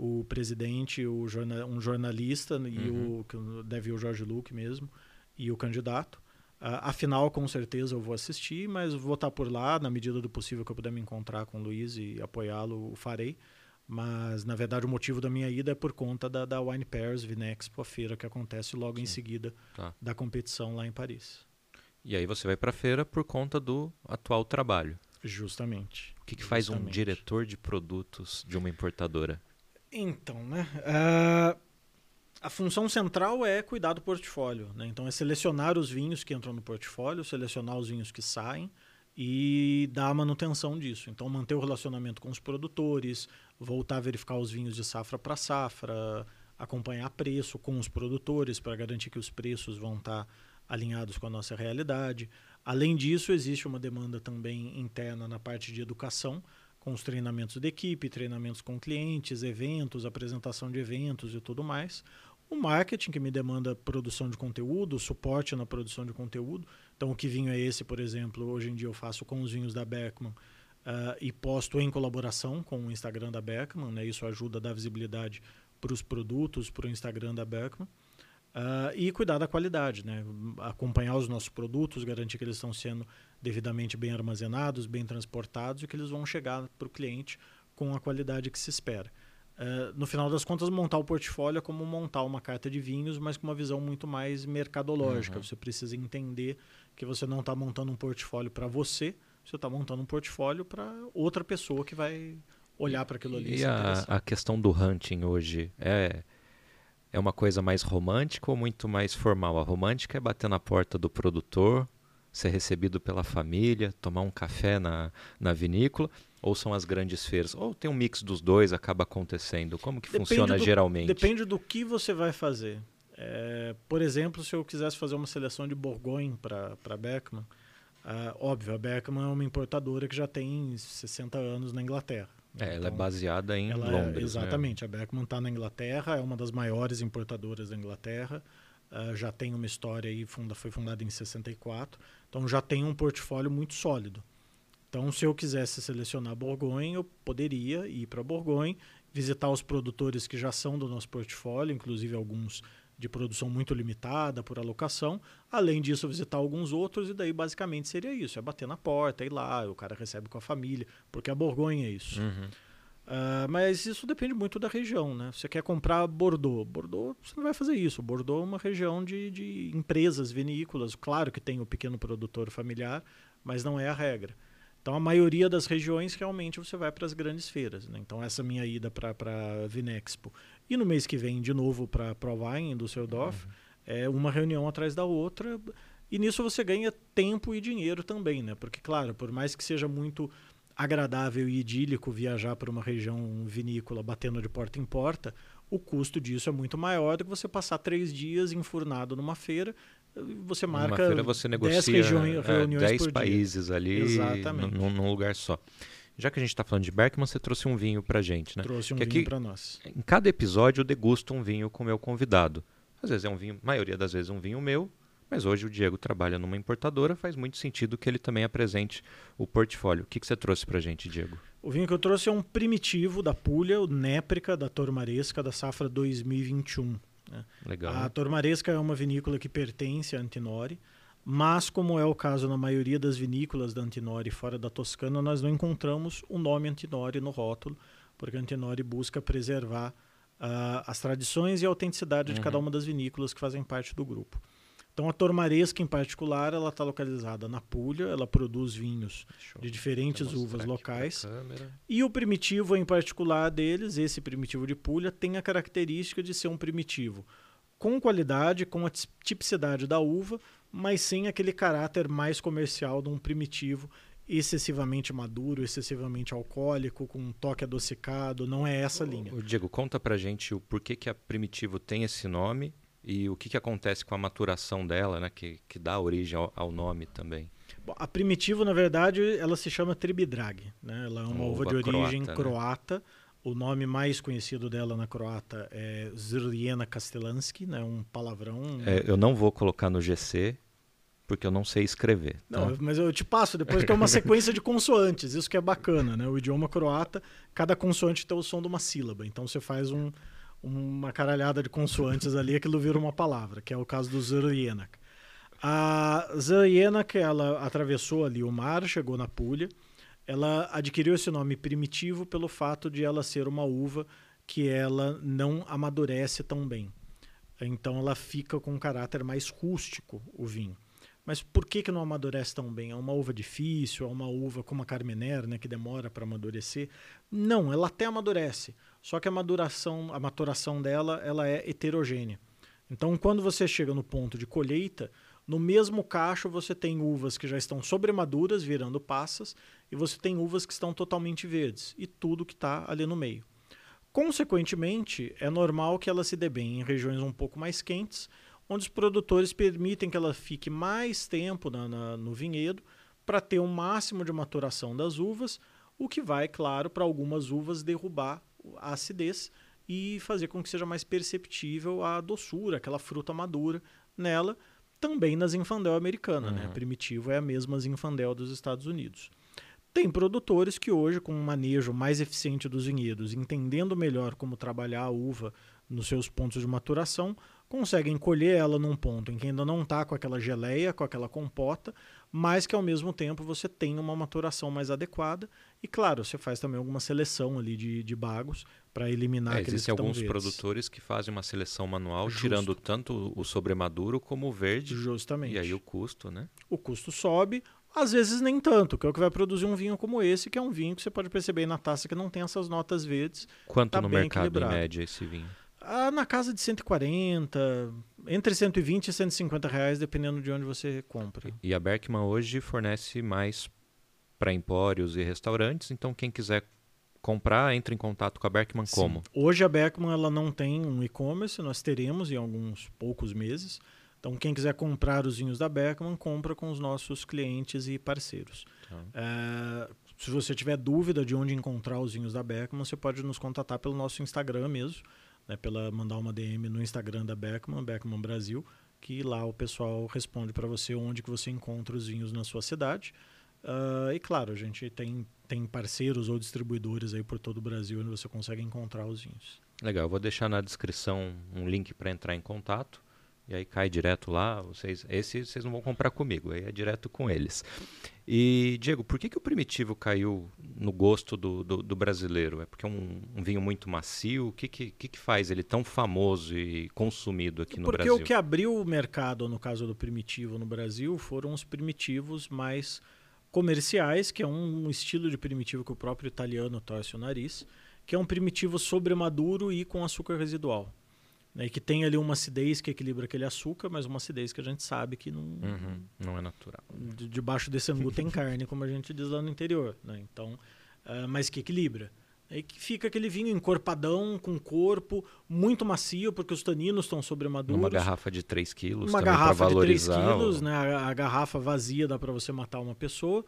o presidente, o jorna, um jornalista e Uhum. o que deve o Jorge Luque mesmo e o candidato. Ah, afinal, com certeza eu vou assistir, mas vou estar por lá na medida do possível que eu puder me encontrar com o Luiz e apoiá-lo, o farei. Mas na verdade o motivo da minha ida é por conta da, da Wine Pairs Vinexpo, a feira que acontece logo em Sim. seguida Tá. da competição lá em Paris. E aí você vai para a feira por conta do atual trabalho. Justamente. O que, que faz um diretor de produtos de uma importadora? Então, né? ah, a função central é cuidar do portfólio. Né? Então, é selecionar os vinhos que entram no portfólio, selecionar os vinhos que saem e dar a manutenção disso. Então, manter o relacionamento com os produtores, voltar a verificar os vinhos de safra para safra, acompanhar preço com os produtores para garantir que os preços vão estar tá alinhados com a nossa realidade. Além disso, existe uma demanda também interna na parte de educação, com os treinamentos de equipe, treinamentos com clientes, eventos, apresentação de eventos e tudo mais. O marketing, que me demanda produção de conteúdo, suporte na produção de conteúdo. Então, o que vinho é esse, por exemplo, hoje em dia eu faço com os vinhos da Beckman uh, e posto em colaboração com o Instagram da Beckman. Né? Isso ajuda a dar visibilidade para os produtos, para o Instagram da Beckman. Uh, e cuidar da qualidade, né? acompanhar os nossos produtos, garantir que eles estão sendo devidamente bem armazenados, bem transportados e que eles vão chegar para o cliente com a qualidade que se espera. Uh, no final das contas, montar o portfólio é como montar uma carta de vinhos, mas com uma visão muito mais mercadológica. Uhum. Você precisa entender que você não está montando um portfólio para você, você está montando um portfólio para outra pessoa que vai olhar para aquilo ali. E a, a questão do hunting hoje é é uma coisa mais romântica ou muito mais formal? A romântica é bater na porta do produtor, ser recebido pela família, tomar um café na, na vinícola, ou são as grandes feiras? Ou tem um mix dos dois, acaba acontecendo? Como que depende funciona do, geralmente? Depende do que você vai fazer. É, por exemplo, se eu quisesse fazer uma seleção de Bourgogne para Beckman, uh, óbvio, a Beckman é uma importadora que já tem 60 anos na Inglaterra. É, ela é então, baseada em é Londres. É, exatamente. Né? A Beckman está na Inglaterra, é uma das maiores importadoras da Inglaterra. Uh, já tem uma história aí, funda, foi fundada em 64. Então já tem um portfólio muito sólido. Então, se eu quisesse selecionar Borgonha, eu poderia ir para Borgonha, visitar os produtores que já são do nosso portfólio, inclusive alguns de produção muito limitada por alocação. Além disso, visitar alguns outros, e daí basicamente seria isso: é bater na porta, ir lá, o cara recebe com a família, porque a Borgonha é isso. Uhum. Uh, mas isso depende muito da região, né? Você quer comprar Bordeaux. Bordeaux, você não vai fazer isso. Bordeaux é uma região de, de empresas vinícolas. Claro que tem o pequeno produtor familiar, mas não é a regra. Então, a maioria das regiões, realmente, você vai para as grandes feiras. Né? Então, essa minha ida para a Vinexpo e no mês que vem, de novo, para a Provine, em Düsseldorf, uhum. é uma reunião atrás da outra. E nisso você ganha tempo e dinheiro também, né? Porque, claro, por mais que seja muito agradável e idílico viajar para uma região vinícola batendo de porta em porta, o custo disso é muito maior do que você passar três dias enfurnado numa feira. Você marca numa feira você negocia 10 regiões, é, reuniões 10 países dia. ali Exatamente. Num, num lugar só. Já que a gente está falando de Berkman, você trouxe um vinho para gente, né? Trouxe um que vinho para nós. Em cada episódio eu degusto um vinho com o meu convidado. Às vezes é um vinho, maioria das vezes um vinho meu, mas hoje o Diego trabalha numa importadora, faz muito sentido que ele também apresente o portfólio. O que, que você trouxe para gente, Diego? O vinho que eu trouxe é um primitivo da Puglia, o Néprica da Tormaresca da safra 2021. Né? Legal. A Tormaresca é uma vinícola que pertence à Antinori. Mas, como é o caso na maioria das vinícolas da Antinori fora da Toscana, nós não encontramos o nome Antinori no rótulo, porque a Antinori busca preservar uh, as tradições e a autenticidade uhum. de cada uhum. uma das vinícolas que fazem parte do grupo. Então, a Tormaresca, em particular, ela está localizada na Puglia, ela produz vinhos de diferentes uvas locais. E o primitivo, em particular deles, esse primitivo de Puglia, tem a característica de ser um primitivo com qualidade, com a tipicidade da uva, mas sem aquele caráter mais comercial de um primitivo excessivamente maduro, excessivamente alcoólico, com um toque adocicado, não é essa linha. O Diego, conta pra gente o porquê que a Primitivo tem esse nome e o que, que acontece com a maturação dela, né, que, que dá origem ao, ao nome também. Bom, a Primitivo, na verdade, ela se chama Tribidrag, né? ela é uma, uma uva, uva, de origem croata, croata né? O nome mais conhecido dela na croata é Zrljena Kastelanski, né? um palavrão. É, eu não vou colocar no GC, porque eu não sei escrever. Tá? Não, mas eu te passo depois que é uma sequência de consoantes, isso que é bacana, né? O idioma croata, cada consoante tem o som de uma sílaba. Então você faz um, uma caralhada de consoantes ali, aquilo vira uma palavra, que é o caso do Zrljenak. A Zrljenak, ela atravessou ali o mar, chegou na Puglia, ela adquiriu esse nome primitivo pelo fato de ela ser uma uva que ela não amadurece tão bem. Então ela fica com um caráter mais rústico, o vinho. Mas por que, que não amadurece tão bem? É uma uva difícil? É uma uva como a Carmener, né, que demora para amadurecer? Não, ela até amadurece. Só que a maduração, a maturação dela, ela é heterogênea. Então, quando você chega no ponto de colheita, No mesmo cacho, você tem uvas que já estão sobremaduras, virando passas, e você tem uvas que estão totalmente verdes, e tudo que está ali no meio. Consequentemente, é normal que ela se dê bem em regiões um pouco mais quentes, onde os produtores permitem que ela fique mais tempo na, na, no vinhedo para ter um máximo de maturação das uvas, o que vai, claro, para algumas uvas derrubar a acidez e fazer com que seja mais perceptível a doçura, aquela fruta madura nela, também na Zinfandel americana. Né? Uhum. Né? Primitivo é a mesma Zinfandel dos Estados Unidos. Tem produtores que hoje, com um manejo mais eficiente dos vinhedos, entendendo melhor como trabalhar a uva nos seus pontos de maturação, conseguem colher ela num ponto em que ainda não está com aquela geleia, com aquela compota, mas que ao mesmo tempo você tem uma maturação mais adequada. E claro, você faz também alguma seleção ali de, de bagos para eliminar é, aqueles Existem alguns verdes. produtores que fazem uma seleção manual, Justo. tirando tanto o sobremaduro como o verde. Justamente. E aí o custo, né? O custo sobe, às vezes nem tanto, que é o que vai produzir um vinho como esse, que é um vinho que você pode perceber na taça que não tem essas notas verdes. Quanto tá no mercado equilibrado. em média esse vinho? Ah, na casa de 140, entre 120 e 150 reais, dependendo de onde você compra. E a Berkman hoje fornece mais para empórios e restaurantes, então quem quiser comprar, entre em contato com a Berkman Sim. como? Hoje a Berkman ela não tem um e-commerce, nós teremos em alguns poucos meses. Então, quem quiser comprar os vinhos da Beckman, compra com os nossos clientes e parceiros. Tá. É, se você tiver dúvida de onde encontrar os vinhos da Beckman, você pode nos contatar pelo nosso Instagram mesmo, né, pela mandar uma DM no Instagram da Beckman, Beckman Brasil, que lá o pessoal responde para você onde que você encontra os vinhos na sua cidade. Uh, e claro, a gente tem, tem parceiros ou distribuidores aí por todo o Brasil onde você consegue encontrar os vinhos. Legal, eu vou deixar na descrição um link para entrar em contato. E aí cai direto lá, vocês, esse vocês não vão comprar comigo, aí é direto com eles. E, Diego, por que, que o primitivo caiu no gosto do, do, do brasileiro? É porque é um, um, vinho muito macio? O que, que, que, faz ele tão famoso e consumido aqui no porque Brasil? Porque o que abriu o mercado, no caso do primitivo no Brasil, foram os primitivos mais comerciais, que é um estilo de primitivo que o próprio italiano torce o nariz, que é um primitivo sobremaduro e com açúcar residual. Né, e que tem ali uma acidez que equilibra aquele açúcar, mas uma acidez que a gente sabe que não, uhum, não é natural. De, debaixo desse angu tem carne, como a gente diz lá no interior. Né? Então, uh, mas que equilibra. E que fica aquele vinho encorpadão, com corpo, muito macio, porque os taninos estão sobremaduros. Uma garrafa de 3 quilos Uma garrafa de 3 quilos, né? A, a, garrafa vazia dá para você matar uma pessoa.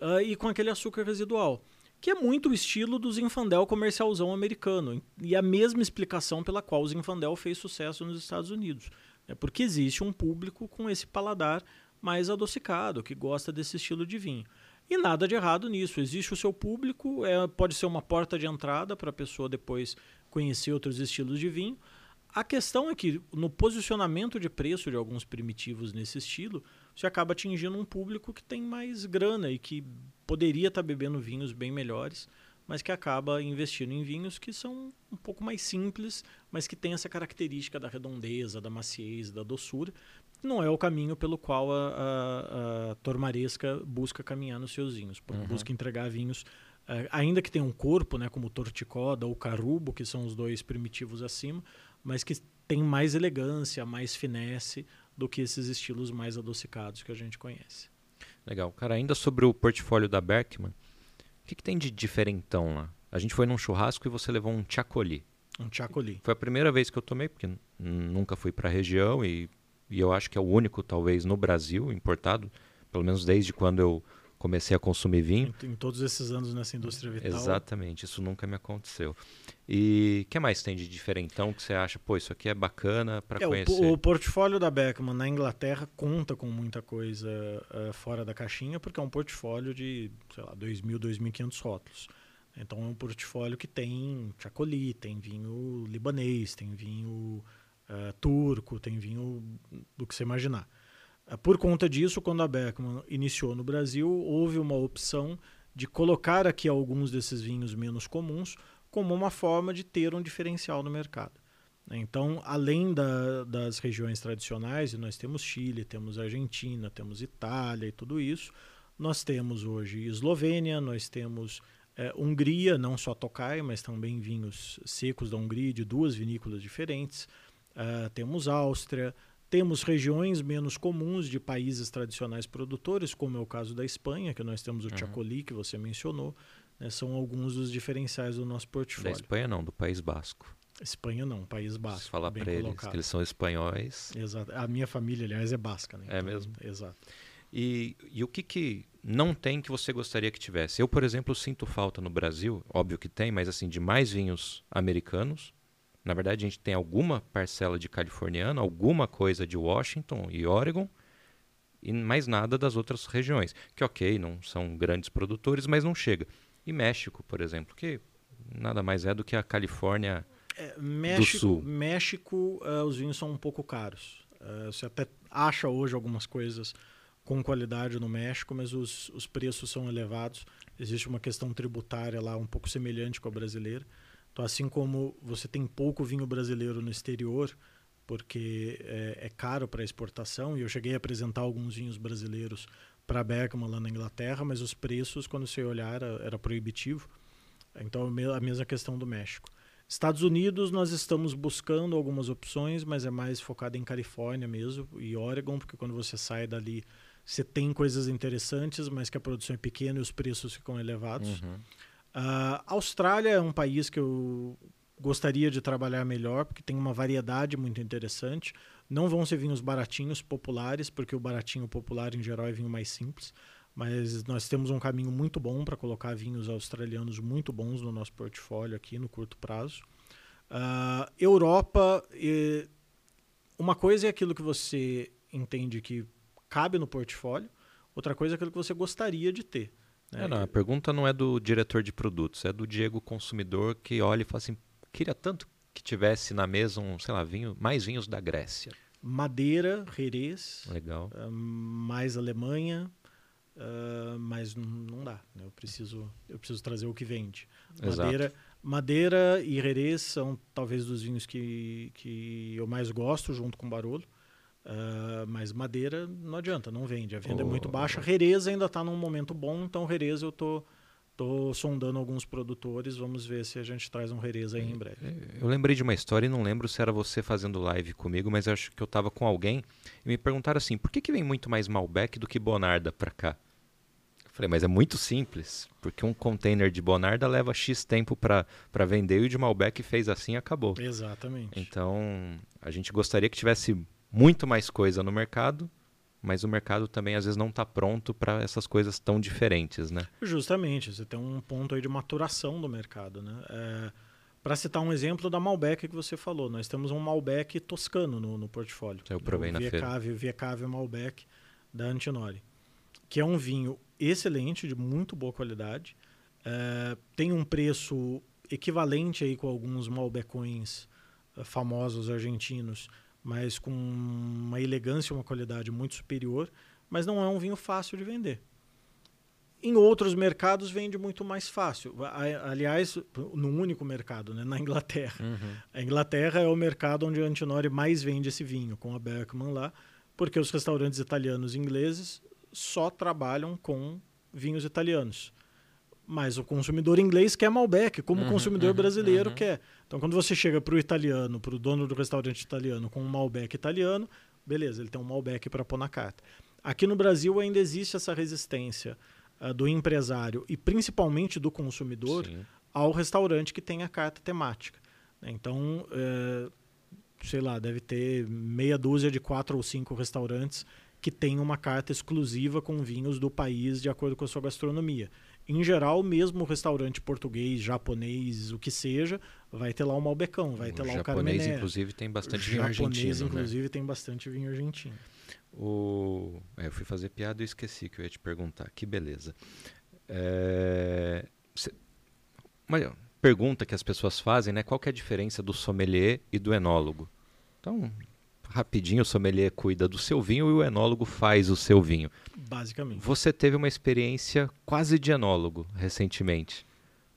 Uh, e com aquele açúcar residual que é muito o estilo do Zinfandel comercialzão americano, e a mesma explicação pela qual o Zinfandel fez sucesso nos Estados Unidos. É porque existe um público com esse paladar mais adocicado, que gosta desse estilo de vinho. E nada de errado nisso. Existe o seu público, é, pode ser uma porta de entrada para a pessoa depois conhecer outros estilos de vinho. A questão é que no posicionamento de preço de alguns primitivos nesse estilo, você acaba atingindo um público que tem mais grana e que poderia estar tá bebendo vinhos bem melhores, mas que acaba investindo em vinhos que são um pouco mais simples, mas que tem essa característica da redondeza, da maciez, da doçura. Não é o caminho pelo qual a, a, a Tormaresca busca caminhar nos seus vinhos. Uhum. Busca entregar vinhos, uh, ainda que tenham um corpo, né, como o Torticoda ou o Carubo, que são os dois primitivos acima, mas que tem mais elegância, mais finesse do que esses estilos mais adocicados que a gente conhece. Legal. Cara, ainda sobre o portfólio da Berkman, o que, que tem de diferentão lá? A gente foi num churrasco e você levou um chacoli. Um chacoli. Foi a primeira vez que eu tomei, porque nunca fui para a região e, e eu acho que é o único, talvez, no Brasil importado, pelo menos desde quando eu comecei a consumir vinho. Em, em, todos esses anos nessa indústria vital. Exatamente, isso nunca me aconteceu. E o que mais tem de diferentão que você acha, pô, isso aqui é bacana para é, conhecer? O, o, portfólio da Beckman na Inglaterra conta com muita coisa uh, fora da caixinha, porque é um portfólio de, sei lá, 2.000, 2.500 rótulos. Então é um portfólio que tem chacoli, tem vinho libanês, tem vinho uh, turco, tem vinho do que você imaginar. Uh, por conta disso, quando a Beckman iniciou no Brasil, houve uma opção de colocar aqui alguns desses vinhos menos comuns como uma forma de ter um diferencial no mercado. Então, além da, das regiões tradicionais, e nós temos Chile, temos Argentina, temos Itália e tudo isso, nós temos hoje Eslovênia, nós temos é, Hungria, não só Tokai, mas também vinhos secos da Hungria, de duas vinícolas diferentes. Uh, temos Áustria, Temos regiões menos comuns de países tradicionais produtores, como é o caso da Espanha, que nós temos o uhum. Chacoli, que você mencionou. Né, são alguns dos diferenciais do nosso portfólio. Da Espanha não, do País Basco. Espanha não, País Basco. Se falar para eles que eles são espanhóis. Exato. A minha família, aliás, é basca. Né? É então, mesmo? Exato. E, e o que, que não tem que você gostaria que tivesse? Eu, por exemplo, sinto falta no Brasil, óbvio que tem, mas assim, de mais vinhos americanos. Na verdade, a gente tem alguma parcela de californiano, alguma coisa de Washington e Oregon, e mais nada das outras regiões. Que, ok, não são grandes produtores, mas não chega. E México, por exemplo, que nada mais é do que a Califórnia é, México, do Sul. México, uh, os vinhos são um pouco caros. Uh, você até acha hoje algumas coisas com qualidade no México, mas os, os preços são elevados. Existe uma questão tributária lá um pouco semelhante com a brasileira. Então, assim como você tem pouco vinho brasileiro no exterior, porque é, é caro para exportação, e eu cheguei a apresentar alguns vinhos brasileiros para Bergman lá na Inglaterra, mas os preços, quando você olhar, era, era proibitivo. Então, a mesma questão do México. Estados Unidos, nós estamos buscando algumas opções, mas é mais focado em Califórnia mesmo e Oregon, porque quando você sai dali você tem coisas interessantes, mas que a produção é pequena e os preços ficam elevados. Uhum. Uh, Austrália é um país que eu gostaria de trabalhar melhor, porque tem uma variedade muito interessante. Não vão ser vinhos baratinhos, populares, porque o baratinho popular em geral é vinho mais simples. Mas nós temos um caminho muito bom para colocar vinhos australianos muito bons no nosso portfólio aqui no curto prazo. Uh, Europa, uma coisa é aquilo que você entende que cabe no portfólio, outra coisa é aquilo que você gostaria de ter. É, não, a pergunta não é do diretor de produtos, é do Diego consumidor que olha e fala assim: queria tanto que tivesse na mesa um, sei lá, vinho, mais vinhos da Grécia. Madeira, Jerez. Legal. Uh, mais Alemanha, uh, mas não dá. Né? Eu, preciso, eu preciso trazer o que vende. Madeira, Madeira e Jerez são talvez dos vinhos que, que eu mais gosto, junto com Barolo. Uh, mas madeira não adianta, não vende. A venda oh. é muito baixa. Jerez ainda está num momento bom, então Jerez eu tô, tô sondando alguns produtores. Vamos ver se a gente traz um Jerez aí em é, breve. É, eu lembrei de uma história e não lembro se era você fazendo live comigo, mas acho que eu estava com alguém e me perguntaram assim: por que, que vem muito mais Malbec do que Bonarda para cá? Eu falei, mas é muito simples, porque um container de Bonarda leva X tempo para vender e o de Malbec fez assim e acabou. Exatamente. Então, a gente gostaria que tivesse muito mais coisa no mercado, mas o mercado também às vezes não está pronto para essas coisas tão diferentes, né? Justamente, você tem um ponto aí de maturação do mercado, né? É, para citar um exemplo da Malbec que você falou, nós temos um Malbec toscano no, no portfólio. Eu provei na Viecave, feira. Viecave Malbec da Antinori, que é um vinho excelente, de muito boa qualidade, é, tem um preço equivalente aí com alguns Malbecões é, famosos argentinos, mas com uma elegância e uma qualidade muito superior, mas não é um vinho fácil de vender. Em outros mercados vende muito mais fácil. Aliás, num único mercado, né? na Inglaterra. Uhum. A Inglaterra é o mercado onde a Antinori mais vende esse vinho, com a Beckman lá, porque os restaurantes italianos e ingleses só trabalham com vinhos italianos. Mas o consumidor inglês quer Malbec, como uhum, o consumidor uhum, brasileiro uhum. quer. Então, quando você chega para o italiano, para o dono do restaurante italiano, com um Malbec italiano, beleza, ele tem um Malbec para pôr na carta. Aqui no Brasil ainda existe essa resistência uh, do empresário e principalmente do consumidor Sim. ao restaurante que tem a carta temática. Então, uh, sei lá, deve ter meia dúzia de quatro ou cinco restaurantes que têm uma carta exclusiva com vinhos do país de acordo com a sua gastronomia em geral, mesmo restaurante português, japonês, o que seja, vai ter lá o Malbecão, vai ter o lá o Carmené. japonês, inclusive, tem bastante vinho argentino. Japonês, inclusive, né? tem bastante vinho argentino. O... É, eu fui fazer piada e esqueci que eu ia te perguntar. Que beleza. É... Uma pergunta que as pessoas fazem, né? Qual é a diferença do sommelier e do enólogo? Então, rapidinho, o sommelier cuida do seu vinho e o enólogo faz o seu vinho. Basicamente. Você teve uma experiência quase de enólogo recentemente,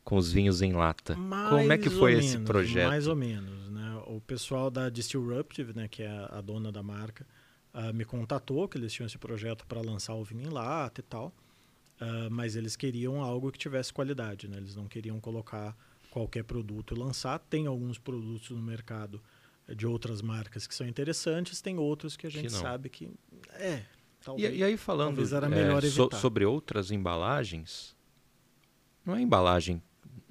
com os vinhos em lata. Mais Como é que foi esse menos, projeto? Mais ou menos. Né? O pessoal da Distilruptive, né, que é a dona da marca, uh, me contatou que eles tinham esse projeto para lançar o vinho em lata e tal. Uh, mas eles queriam algo que tivesse qualidade, né? Eles não queriam colocar qualquer produto e lançar. Tem alguns produtos no mercado de outras marcas que são interessantes, tem outros que a gente que sabe que é. Talvez, e, e aí falando é, so, sobre outras embalagens, não é embalagem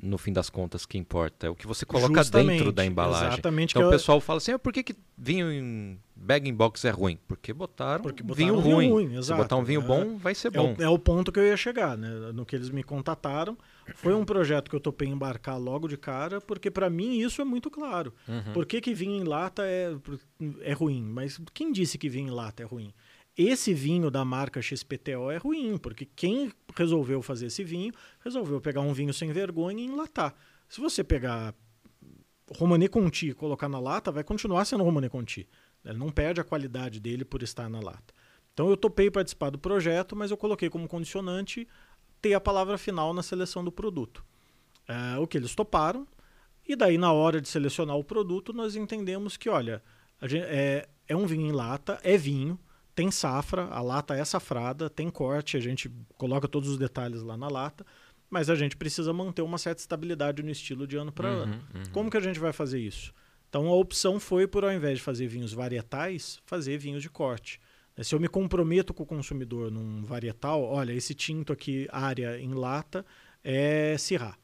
no fim das contas que importa, é o que você coloca Justamente, dentro da embalagem. Exatamente. Então o pessoal fala assim, ah, por que, que vinho em bag in box é ruim? Porque botaram, Porque botaram vinho, ruim. ruim Se botar um vinho é, bom, vai ser bom. É o, é o, ponto que eu ia chegar, né? No que eles me contataram, foi um projeto que eu topei embarcar logo de cara, porque para mim isso é muito claro. Uhum. Por que, que vinho em lata é, é ruim? Mas quem disse que vinho em lata é ruim? Esse vinho da marca XPTO é ruim, porque quem resolveu fazer esse vinho resolveu pegar um vinho sem vergonha e enlatar. Se você pegar Romanée Conti e colocar na lata, vai continuar sendo Romanée Conti. Ele não perde a qualidade dele por estar na lata. Então eu topei participar do projeto, mas eu coloquei como condicionante ter a palavra final na seleção do produto. É, o que eles toparam. E daí, na hora de selecionar o produto, nós entendemos que, olha, gente, é, é um vinho em lata, é vinho, tem safra, a lata é safrada, tem corte, a gente coloca todos os detalhes lá na lata, mas a gente precisa manter uma certa estabilidade no estilo de ano para uhum, ano. Uhum. Como que a gente vai fazer isso? Então a opção foi por ao invés de fazer vinhos varietais, fazer vinhos de corte. Se eu me comprometo com o consumidor num varietal, olha, esse tinto aqui, área em lata, é Syrah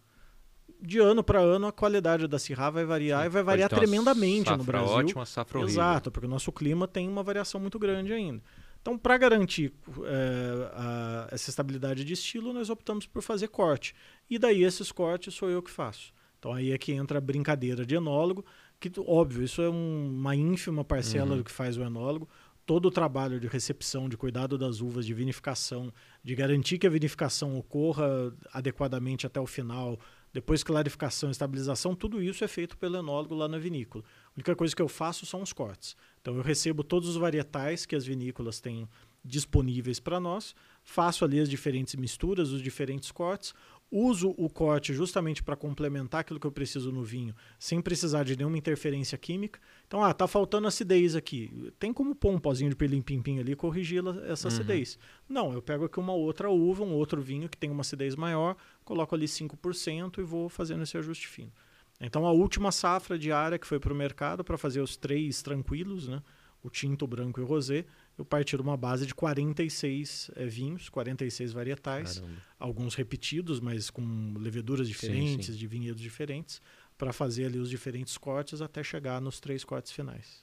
de ano para ano a qualidade da Syrah vai variar Sim, e vai variar tremendamente no Brasil. Ótima, safra horrível. Exato, porque o nosso clima tem uma variação muito grande ainda. Então, para garantir é, a, essa estabilidade de estilo, nós optamos por fazer corte. E daí esses cortes sou eu que faço. Então aí é que entra a brincadeira de enólogo, que óbvio, isso é um, uma ínfima parcela uhum. do que faz o enólogo. Todo o trabalho de recepção, de cuidado das uvas, de vinificação, de garantir que a vinificação ocorra adequadamente até o final, depois clarificação, estabilização, tudo isso é feito pelo enólogo lá na vinícola. A única coisa que eu faço são os cortes. Então eu recebo todos os varietais que as vinícolas têm disponíveis para nós, faço ali as diferentes misturas, os diferentes cortes, uso o corte justamente para complementar aquilo que eu preciso no vinho, sem precisar de nenhuma interferência química. Então, ah, tá faltando acidez aqui. Tem como pôr um pozinho de pelim-pim-pim ali e corrigir essa uhum. acidez. Não, eu pego aqui uma outra uva, um outro vinho que tem uma acidez maior, coloco ali 5% e vou fazendo esse ajuste fino. Então, a última safra diária que foi para o mercado para fazer os três tranquilos, né? o tinto, o branco e o rosé, eu parti de uma base de 46 é, eh, vinhos, 46 varietais, Caramba. alguns repetidos, mas com leveduras diferentes, sim, sim. de vinhedos diferentes, para fazer ali os diferentes cortes até chegar nos três cortes finais.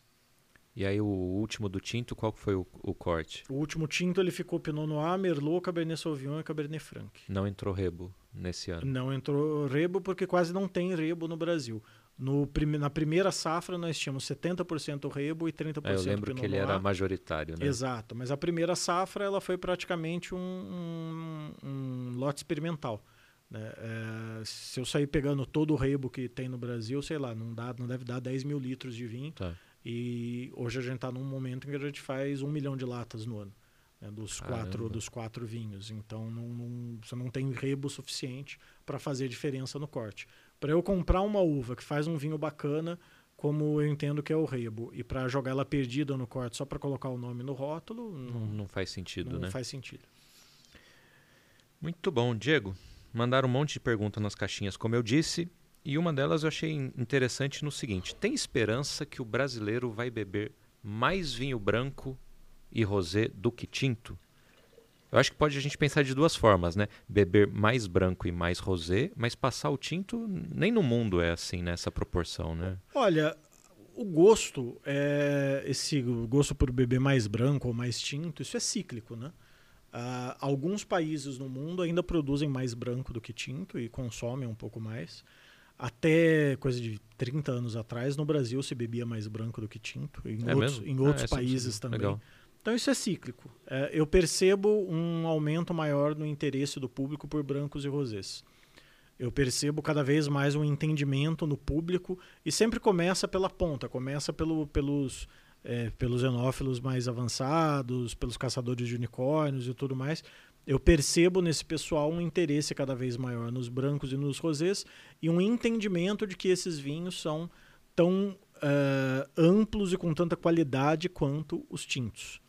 E aí o último do tinto, qual foi o, o corte? O último tinto ele ficou Pinot Noir, Merlot, Cabernet Sauvignon e Cabernet Franc. Não entrou rebo nesse ano? Não entrou rebo porque quase não tem rebo no Brasil. No, na primeira safra nós tínhamos 70% rebo e 30% é, Eu lembro Pinot que ele Noir. era majoritário, né? Exato, mas a primeira safra ela foi praticamente um, um, um lote experimental. Né? É, se eu sair pegando todo o rebo que tem no Brasil, sei lá, não, dá, não deve dar 10 mil litros de vinho. Tá. E hoje a gente está num momento em que a gente faz um milhão de latas no ano. Né, dos, quatro, dos quatro vinhos. Então não, não, você não tem rebo suficiente para fazer diferença no corte. Para eu comprar uma uva que faz um vinho bacana, como eu entendo que é o rebo, e para jogar ela perdida no corte só para colocar o nome no rótulo, não, não faz sentido, não né? Não faz sentido. Muito bom, Diego. Mandaram um monte de perguntas nas caixinhas, como eu disse, e uma delas eu achei interessante no seguinte: tem esperança que o brasileiro vai beber mais vinho branco e rosé do que tinto? Eu acho que pode a gente pensar de duas formas, né? Beber mais branco e mais rosé, mas passar o tinto nem no mundo é assim nessa proporção, né? Olha, o gosto é esse gosto por beber mais branco ou mais tinto, isso é cíclico, né? Uh, alguns países no mundo ainda produzem mais branco do que tinto e consomem um pouco mais. Até coisa de 30 anos atrás, no Brasil se bebia mais branco do que tinto. Em é outros, em outros ah, é países também. Legal. Então isso é cíclico. É, eu percebo um aumento maior no interesse do público por brancos e rosés. Eu percebo cada vez mais um entendimento no público e sempre começa pela ponta, começa pelo, pelos, é, pelos enófilos mais avançados, pelos caçadores de unicórnios e tudo mais. Eu percebo nesse pessoal um interesse cada vez maior nos brancos e nos rosés e um entendimento de que esses vinhos são tão uh, amplos e com tanta qualidade quanto os tintos.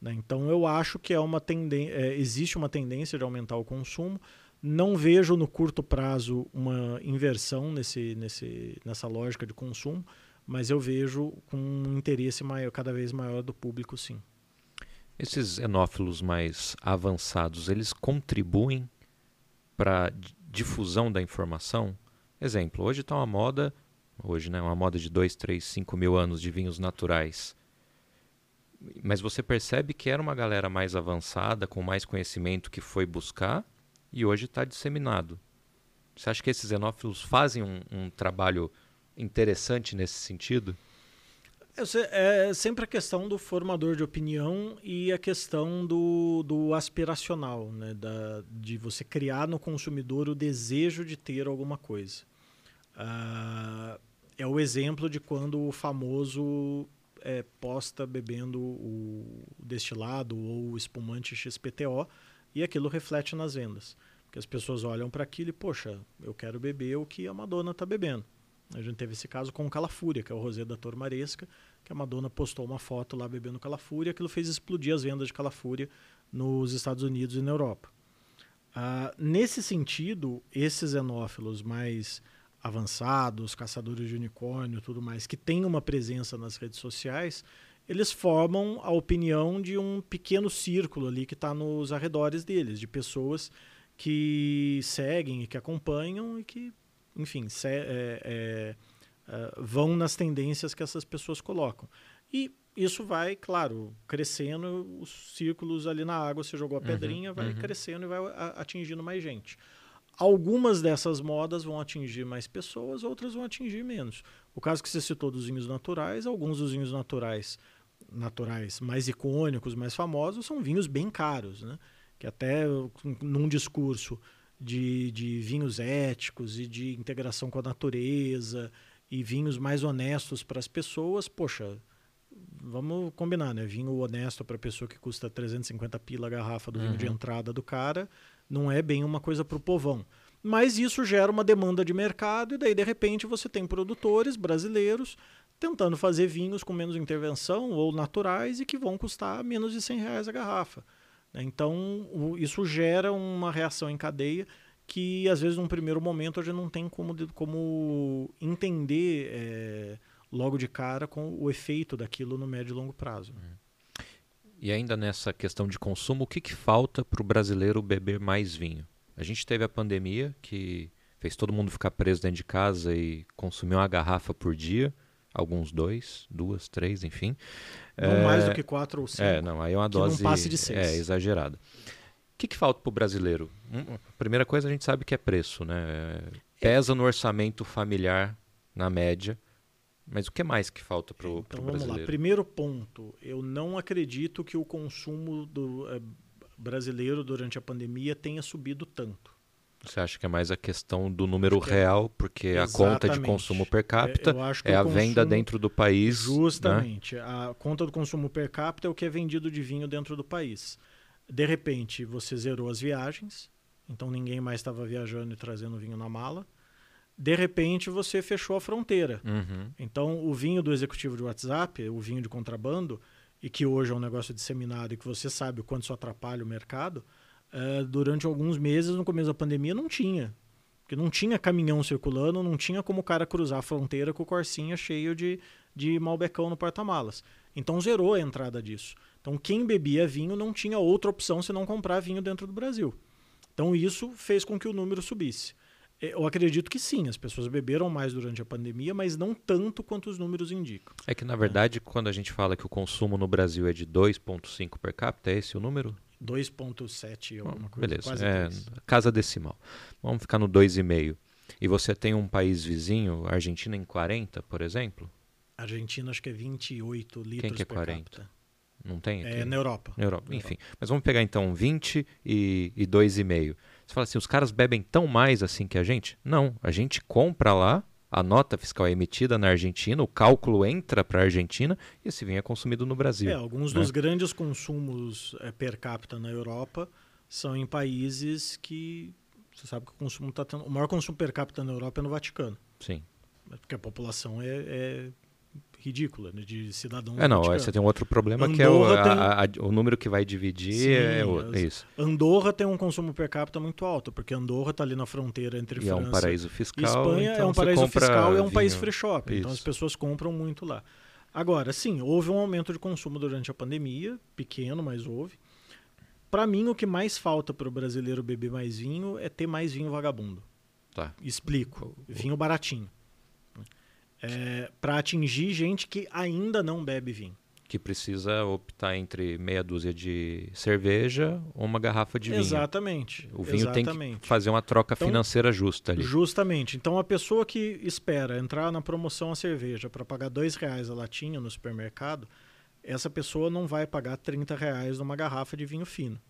Né? Então eu acho que é uma é, existe uma tendência de aumentar o consumo. Não vejo no curto prazo uma inversão nesse, nesse, nessa lógica de consumo, mas eu vejo com um interesse maior, cada vez maior do público, sim. Esses enófilos mais avançados, eles contribuem para difusão da informação? Exemplo, hoje está uma moda, hoje, né, uma moda de 2, 3, 5 mil anos de vinhos naturais. Mas você percebe que era uma galera mais avançada, com mais conhecimento que foi buscar e hoje está disseminado. Você acha que esses enófilos fazem um, um trabalho interessante nesse sentido? É, sempre a questão do formador de opinião e a questão do, do aspiracional, né? da, de você criar no consumidor o desejo de ter alguma coisa. Uh, é o exemplo de quando o famoso é, posta bebendo o destilado ou o espumante XPTO e aquilo reflete nas vendas. Porque as pessoas olham para aquilo e, poxa, eu quero beber o que a Madonna está bebendo. A gente teve esse caso com o Calafúria, que é o rosé da Tormaresca, que a Madonna postou uma foto lá bebendo Calafúria, aquilo fez explodir as vendas de Calafúria nos Estados Unidos e na Europa. Uh, nesse sentido, esses enófilos mais avançados, caçadores de unicórnio, tudo mais, que têm uma presença nas redes sociais, eles formam a opinião de um pequeno círculo ali que está nos arredores deles, de pessoas que seguem e que acompanham e que enfim, se, é, é, é, vão nas tendências que essas pessoas colocam. E isso vai, claro, crescendo, os círculos ali na água, você jogou a uhum, pedrinha, uhum, vai uhum. crescendo e vai atingindo mais gente. Algumas dessas modas vão atingir mais pessoas, outras vão atingir menos. O caso que você citou dos vinhos naturais, alguns dos vinhos naturais naturais mais icônicos, mais famosos, são vinhos bem caros, né? Que até num discurso de, de vinhos éticos e de integração com a natureza e vinhos mais honestos para as pessoas, poxa, vamos combinar, né? Vinho honesto para a pessoa que custa 350 pila a garrafa do uhum. vinho de uhum. entrada do cara, não é bem uma coisa para o povão. Mas isso gera uma demanda de mercado e daí de repente você tem produtores brasileiros tentando fazer vinhos com menos intervenção ou naturais e que vão custar menos de 100 reais a garrafa. Né? Então, isso gera uma reação em cadeia que, às vezes, num primeiro momento, a gente não tem como, como entender é, logo de cara com o efeito daquilo no médio e longo prazo. Uhum. E ainda nessa questão de consumo, o que, que falta para o brasileiro beber mais vinho? A gente teve a pandemia que fez todo mundo ficar preso dentro de casa e consumir uma garrafa por dia alguns dois, duas, três, enfim. Não é, mais do que quatro ou cinco. É, não, aí é uma dose. não passe de seis. É, exagerada. O que, que falta para o brasileiro? Hum, primeira coisa a gente sabe que é preço, né? Pesa no orçamento familiar, na média. Mas o que mais que falta para o então, brasileiro? Vamos lá. Primeiro ponto, eu não acredito que o consumo do é, brasileiro durante a pandemia tenha subido tanto. Você acha que é mais a questão do número é real, porque Exatamente. a conta de consumo per capita é, é a venda dentro do país. Né? Justamente. Né? A conta do consumo per capita é o que é vendido de vinho dentro do país. De repente, você zerou as viagens, então ninguém mais estava viajando e trazendo vinho na mala. De repente, você fechou a fronteira. Uhum. Então, o vinho do executivo de WhatsApp, o vinho de contrabando, e que hoje é um negócio disseminado e que você sabe o quanto isso atrapalha o mercado, uh, durante alguns meses, no começo da pandemia, não tinha. Porque não tinha caminhão circulando, não tinha como o cara cruzar a fronteira com o Corsinha cheio de, de malbecão no porta-malas. Então zerou a entrada disso. Então quem bebia vinho não tinha outra opção senão comprar vinho dentro do Brasil. Então isso fez com que o número subisse. Eu acredito que sim, as pessoas beberam mais durante a pandemia, mas não tanto quanto os números indicam. É que, na verdade, é. quando a gente fala que o consumo no Brasil é de 2,5 per capita, é esse o número? 2,7 alguma coisa. Beleza, é, casa decimal. Vamos ficar no 2,5. E você tem um país vizinho, Argentina, em 40, por exemplo? Argentina acho que é 28 litros Quem que é 40? Capita. Não tem aqui? É na Europa. Na Europa, enfim. Europa. Mas vamos pegar então 20 e, e 2,5. Você fala assim, os caras bebem tão mais assim que a gente? Não, a gente compra lá a nota fiscal é emitida na Argentina, o cálculo entra para a Argentina e esse vinho é consumido no Brasil. É, alguns né? dos grandes consumos é, per capita na Europa são em países que você sabe que o consumo está tendo. O maior consumo per capita na Europa é no Vaticano. Sim. Porque a população é, é ridícula né, de cidadãos. É, não, vaticanos. você tem um outro problema que é o, Andorra tem- a- a- o número que vai dividir Sim, é, o- é isso. Andorra tem um consumo per capita muito alto, porque Andorra está ali na fronteira entre E é França um paraíso e fiscal. Espanha. então é um paraíso fiscal e é um país free shop. Então as Isso. pessoas compram muito lá. Agora, sim, houve um aumento de consumo durante a pandemia, pequeno, mas houve. Para mim, o que mais falta para o brasileiro beber mais vinho é ter mais vinho vagabundo. Tá. Explico. Vinho baratinho. É, para atingir gente que ainda não bebe vinho. Que precisa optar entre meia dúzia de cerveja ou uma garrafa de vinho. Exatamente. O vinho tem exatamente. que fazer uma troca Então, financeira justa ali. Justamente. Então a pessoa que espera entrar na promoção a cerveja para pagar dois reais a latinha no supermercado, essa pessoa não vai pagar 30 reais numa garrafa de vinho fino.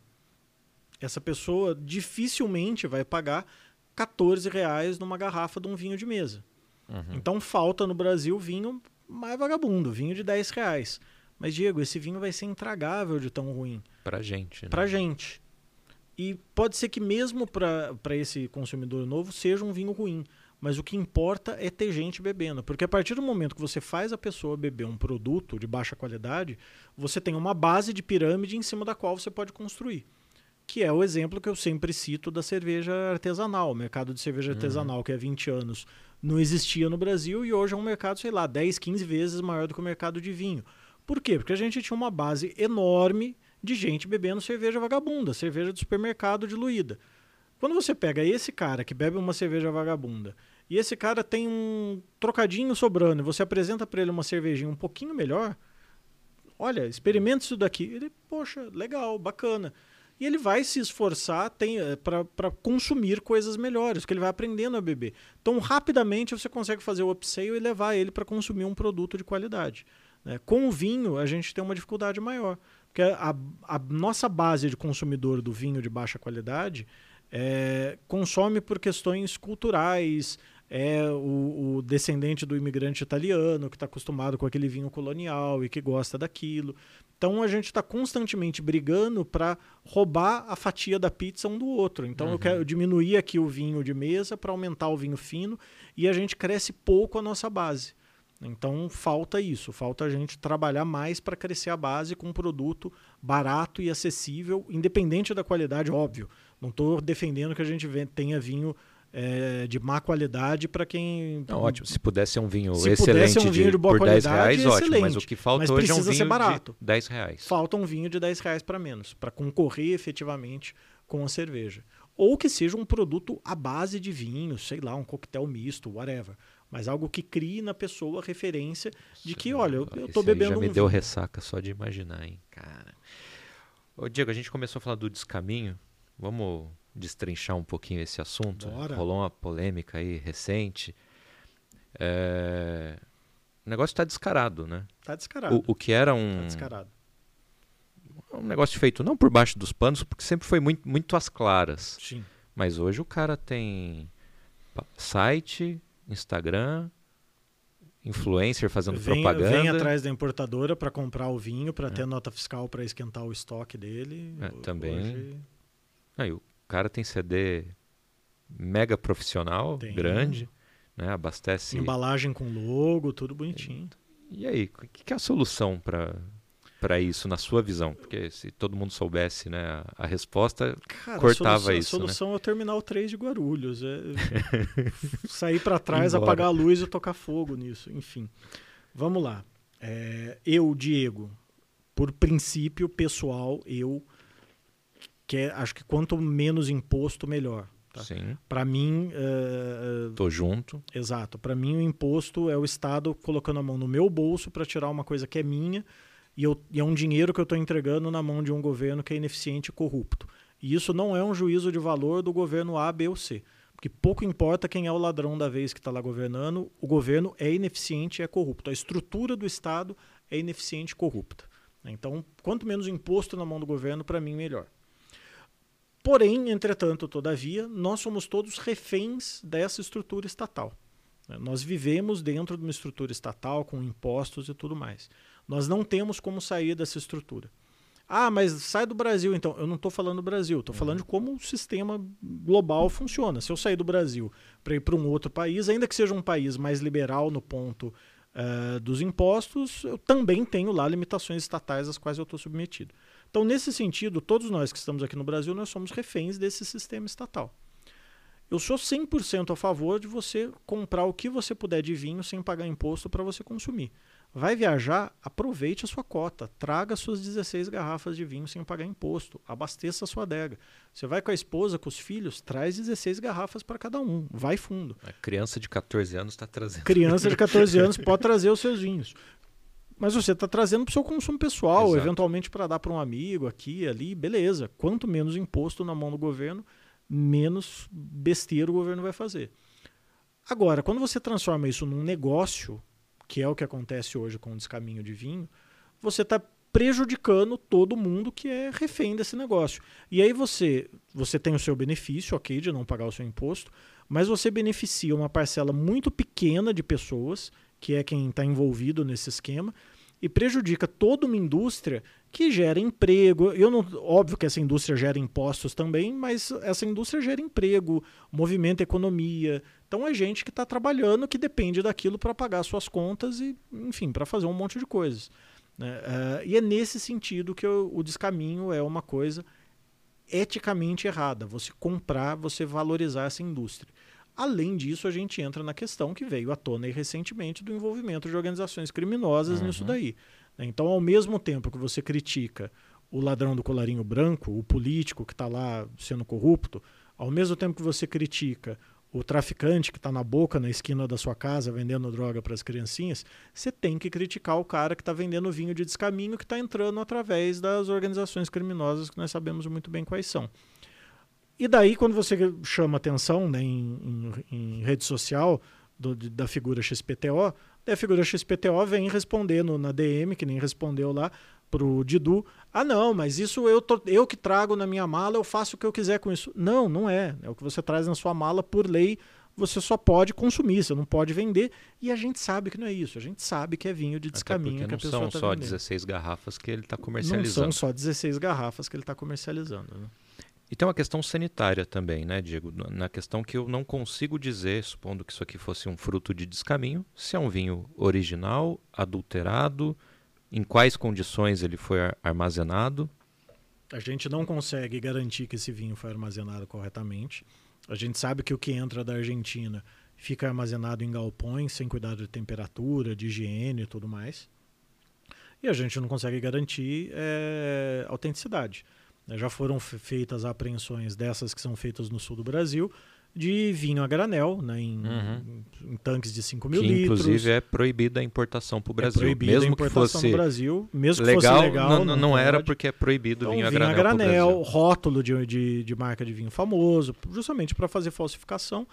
Essa pessoa dificilmente vai pagar 14 reais numa garrafa de um vinho de mesa. Uhum. Então falta no Brasil vinho mais vagabundo, vinho de 10 reais. Mas, Diego, esse vinho vai ser intragável de tão ruim Pra gente. Né? pra gente. E pode ser que mesmo para esse consumidor novo seja um vinho ruim. Mas o que importa é ter gente bebendo. Porque a partir do momento que você faz a pessoa beber um produto de baixa qualidade, você tem uma base de pirâmide em cima da qual você pode construir. Que é o exemplo que eu sempre cito da cerveja artesanal. O mercado de cerveja artesanal, que há 20 anos não existia no Brasil e hoje é um mercado, sei lá, 10, 15 vezes maior do que o mercado de vinho. Por quê? Porque a gente tinha uma base enorme de gente bebendo cerveja vagabunda, cerveja de supermercado diluída. Quando você pega esse cara que bebe uma cerveja vagabunda e esse cara tem um trocadinho sobrando e você apresenta para ele uma cervejinha um pouquinho melhor, olha, experimenta isso daqui. Ele, poxa, legal, bacana. E ele vai se esforçar para consumir coisas melhores, porque ele vai aprendendo a beber. Então, rapidamente você consegue fazer o upsale e levar ele para consumir um produto de qualidade. né? Com o vinho, a gente tem uma dificuldade maior. Porque a, a nossa base de consumidor do vinho de baixa qualidade é, consome por questões culturais, é o, o descendente do imigrante italiano que está acostumado com aquele vinho colonial e que gosta daquilo. Então a gente está constantemente brigando para roubar a fatia da pizza um do outro. Então eu quero diminuir aqui o vinho de mesa para aumentar o vinho fino e a gente cresce pouco a nossa base. Então falta isso, falta a gente trabalhar mais para crescer a base com um produto barato e acessível, independente da qualidade, óbvio. Não estou defendendo que a gente tenha vinho é, de má qualidade para quem. Não, ótimo. Se pudesse ser um vinho Se excelente pudesse um vinho de boa por 10 qualidade, reais, ótimo. Mas o que falta Mas hoje é um precisa ser vinho barato. de 10 reais. Falta um vinho de 10 reais para menos, para concorrer efetivamente com a cerveja. Ou que seja um produto à base de vinho, sei lá, um coquetel misto, whatever. Mas algo que crie na pessoa referência de que, olha, eu, eu Esse tô aí bebendo já me um deu vinho. ressaca só de imaginar, hein, cara. Ô, Diego, a gente começou a falar do descaminho. Vamos destrinchar um pouquinho esse assunto? Bora. Rolou uma polêmica aí recente. É, O negócio está descarado, né? Tá descarado. O, o que era Tá um, descarado. um negócio feito não por baixo dos panos, porque sempre foi muito, muito às claras. Sim. Mas hoje o cara tem site, Instagram, influencer fazendo Vem, propaganda. vem atrás da importadora para comprar o vinho, para ter nota fiscal para esquentar o estoque dele. É, também. hoje- Aí, o cara tem CD mega profissional, Tem. grande, né? Abastece. Embalagem com logo, tudo bonitinho. E aí, o que que é a solução para para isso na sua visão? Porque se todo mundo soubesse, né, a, a resposta, Cara, Cortava a solução, isso, A né? solução é o terminal 3 de Guarulhos. É sair para trás, Embora. apagar a luz e tocar fogo nisso. Enfim, vamos lá. É, eu, Diego, por princípio pessoal, eu que acho que quanto menos imposto, melhor. Tá? sim, Para mim, é, tô junto. é, exato. Para mim, o imposto é o Estado colocando a mão no meu bolso para tirar uma coisa que é minha e, eu- e é um dinheiro que eu estou entregando na mão de um governo que é ineficiente e corrupto. E isso não é um juízo de valor do governo A, B ou C. Porque pouco importa quem é o ladrão da vez que está lá governando, o governo é ineficiente e é corrupto. A estrutura do Estado é ineficiente e corrupta. Então, quanto menos imposto na mão do governo, para mim, melhor. Porém, entretanto, todavia, nós somos todos reféns dessa estrutura estatal. né? Nós vivemos dentro de uma estrutura estatal, com impostos e tudo mais. Nós não temos como sair dessa estrutura. Ah, mas sai do Brasil, então. Eu não estou falando do Brasil, estou falando de como o sistema global funciona. Se eu sair do Brasil para ir para um outro país, ainda que seja um país mais liberal no ponto uh, dos impostos, eu também tenho lá limitações estatais às quais eu estou submetido. Então, nesse sentido, todos nós que estamos aqui no Brasil, nós somos reféns desse sistema estatal. Eu sou 100% a favor de você comprar o que você puder de vinho sem pagar imposto para você consumir. Vai viajar, aproveite a sua cota, traga suas 16 garrafas de vinho sem pagar imposto, abasteça a sua adega. Você vai com a esposa, com os filhos, traz 16 garrafas para cada um, vai fundo. A criança de 14 anos está trazendo. Criança de 14 anos pode trazer os seus vinhos. Mas você está trazendo para o seu consumo pessoal, Exato. eventualmente para dar para um amigo aqui, ali, beleza. Quanto menos imposto na mão do governo, menos besteira o governo vai fazer. Agora, quando você transforma isso num negócio, que é o que acontece hoje com o descaminho de vinho, você está prejudicando todo mundo que é refém desse negócio. E aí você, você tem o seu benefício, ok, de não pagar o seu imposto, mas você beneficia uma parcela muito pequena de pessoas que é quem está envolvido nesse esquema, e prejudica toda uma indústria que gera emprego. Eu não, óbvio que essa indústria gera impostos também, mas essa indústria gera emprego, movimenta economia. Então é gente que está trabalhando que depende daquilo para pagar suas contas e, enfim, para fazer um monte de coisas. Né? Uh, e é nesse sentido que eu, o descaminho é uma coisa eticamente errada. Você comprar, você valorizar essa indústria. Além disso, a gente entra na questão que veio à tona recentemente do envolvimento de organizações criminosas uhum. nisso daí. Né? Então, ao mesmo tempo que você critica o ladrão do colarinho branco, o político que está lá sendo corrupto, ao mesmo tempo que você critica o traficante que está na boca, na esquina da sua casa, vendendo droga para as criancinhas, você tem que criticar o cara que está vendendo vinho de descaminho que está entrando através das organizações criminosas que nós sabemos muito bem quais são. E daí, quando você chama atenção né, em, em, em rede social do, da figura XPTO, a figura XPTO vem respondendo na DM, que nem respondeu lá pro Didu. Ah, não, mas isso eu, tô, eu que trago na minha mala, eu faço o que eu quiser com isso. Não, não é. É o que você traz na sua mala por lei. Você só pode consumir, você não pode vender. E a gente sabe que não é isso. A gente sabe que é vinho de descaminho que a pessoa Não são só vendendo. 16 garrafas que ele está comercializando. Não são só 16 garrafas que ele está comercializando. Né? E tem uma questão sanitária também, né, Diego? Na questão que eu não consigo dizer, supondo que isso aqui fosse um fruto de descaminho, se é um vinho original, adulterado, em quais condições ele foi armazenado. A gente não consegue garantir que esse vinho foi armazenado corretamente. A gente sabe que o que entra da Argentina fica armazenado em galpões, sem cuidado de temperatura, de higiene e tudo mais. E a gente não consegue garantir é, autenticidade. Né, já foram feitas apreensões dessas que são feitas no sul do Brasil, de vinho a granel, né, em, uhum. em tanques de 5 mil que, litros. Inclusive é proibida a importação para o é Brasil. É proibida mesmo a importação que fosse Brasil, mesmo legal, que fosse legal. Não, não, não era porque é proibido então, vinho a granel. Vinho a granel, rótulo de, de, de marca de vinho famoso, justamente para fazer falsificação.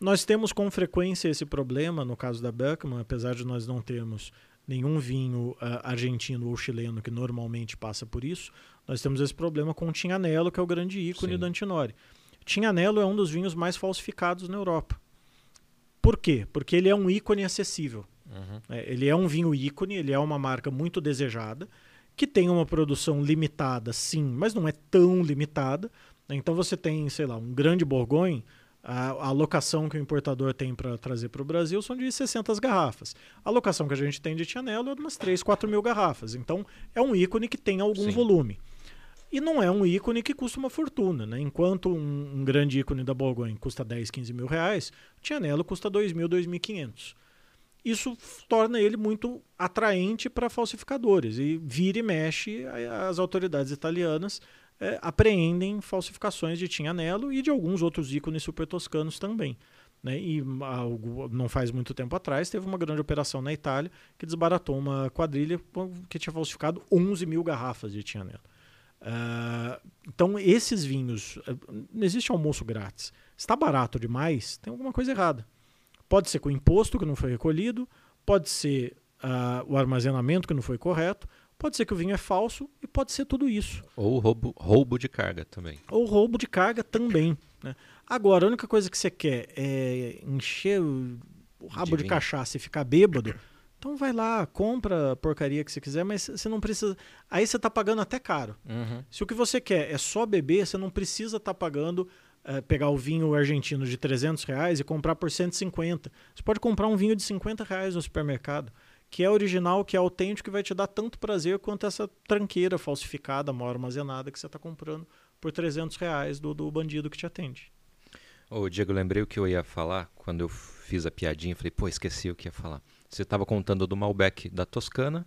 Nós temos com frequência esse problema, no caso da Beckman, apesar de nós não termos nenhum vinho uh, argentino ou chileno que normalmente passa por isso, nós temos esse problema com o Tinhanello, que é o grande ícone Sim. do Antinori. Tinhanello é um dos vinhos mais falsificados na Europa. Por quê? Porque ele é um ícone acessível. Uhum. É, ele é um vinho ícone, ele é uma marca muito desejada, que tem uma produção limitada, sim, mas não é tão limitada. Então você tem, sei lá, um grande Borgonha, a, a alocação que o importador tem para trazer para o Brasil são de 60 garrafas. A alocação que a gente tem de Tianello é de umas 3, 4 mil garrafas. Então é um ícone que tem algum sim. volume. E não é um ícone que custa uma fortuna, né? Enquanto um, um grande ícone da Borgonha custa 10, 15 mil reais, o Tianello custa 2 mil, 2.500. Isso torna ele muito atraente para falsificadores. E vira e mexe, as autoridades italianas é, apreendem falsificações de Tianello e de alguns outros ícones super toscanos também. Né? E algo, não faz muito tempo atrás teve uma grande operação na Itália que desbaratou uma quadrilha que tinha falsificado 11 mil garrafas de Tianello. Uh, então, esses vinhos, não existe almoço grátis. Está barato demais, tem alguma coisa errada. Pode ser com o imposto que não foi recolhido, pode ser uh, o armazenamento que não foi correto, pode ser que o vinho é falso e pode ser tudo isso. Ou roubo, roubo de carga também. Ou roubo de carga também. Né? Agora, a única coisa que você quer é encher o, rabo de, de cachaça e ficar bêbado. Então vai lá, compra a porcaria que você quiser, mas você não precisa. Aí você está pagando até caro. Uhum. Se o que você quer é só beber, você não precisa estar tá pagando. É, pegar o vinho argentino de 300 reais e comprar por 150. Você pode comprar um vinho de 50 reais no supermercado. que é original, que é autêntico, que vai te dar tanto prazer quanto essa tranqueira falsificada, mal armazenada que você está comprando por 300 reais do, do bandido que te atende. Ô, Diego, lembrei o que eu ia falar quando eu fiz a piadinha. Falei, pô, esqueci o que ia falar. Você estava contando do Malbec da Toscana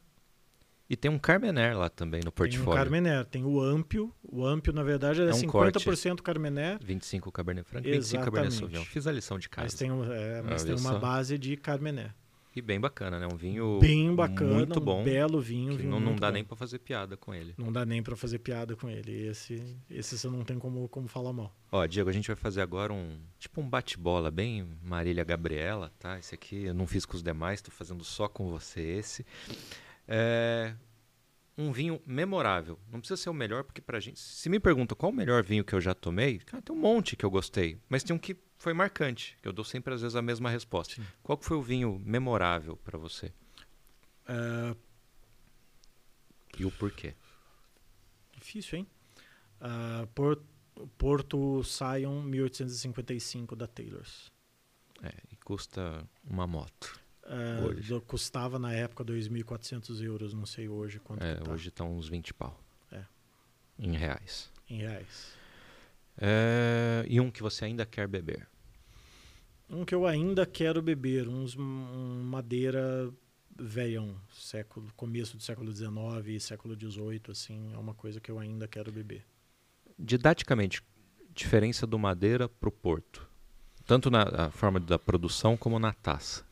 e tem um Carmener lá também no portfólio. Tem um Carmener, tem o Ampio. O Ampio, na verdade, é, é um 50% Carmener. 25 Cabernet Franc, 25 Cabernet Sauvignon. Fiz a lição de casa. Mas tem, é, mas tem uma base de Carmener. E bem bacana, né? Um vinho bem bacana, muito bom, um belo vinho, vinho não, não dá bom. nem para fazer piada com ele. Não dá nem para fazer piada com ele. Esse, esse você não tem como, como falar mal. Ó, Diego, a gente vai fazer agora um tipo um bate-bola bem Marília Gabriela, tá? Esse aqui eu não fiz com os demais, estou fazendo só com você esse. É um vinho memorável. Não precisa ser o melhor, porque pra gente. Se me pergunta qual o melhor vinho que eu já tomei, cara, tem um monte que eu gostei. Mas tem um que foi marcante. Eu dou sempre, às vezes, a mesma resposta. Sim. Qual foi o vinho memorável para você? Uh... E o porquê? Difícil, hein? Uh, Porto, Porto Sion 1855 da Taylors. É, e custa uma moto. Uh, custava na época 2.400 euros, não sei hoje quanto é, tá. Hoje está uns 20 pau. É. Em reais. Em reais. É, e um que você ainda quer beber? Um que eu ainda quero beber, uns um madeira velhão, século, começo do século XIX e século XVIII, assim, é uma coisa que eu ainda quero beber. Didaticamente, diferença do madeira para o porto, tanto na forma da produção como na taça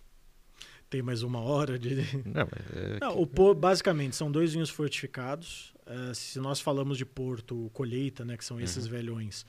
tem mais uma hora de. Não, é Não, o basicamente são dois vinhos fortificados. Uh, se nós falamos de Porto colheita, né, que são esses uhum. velhões,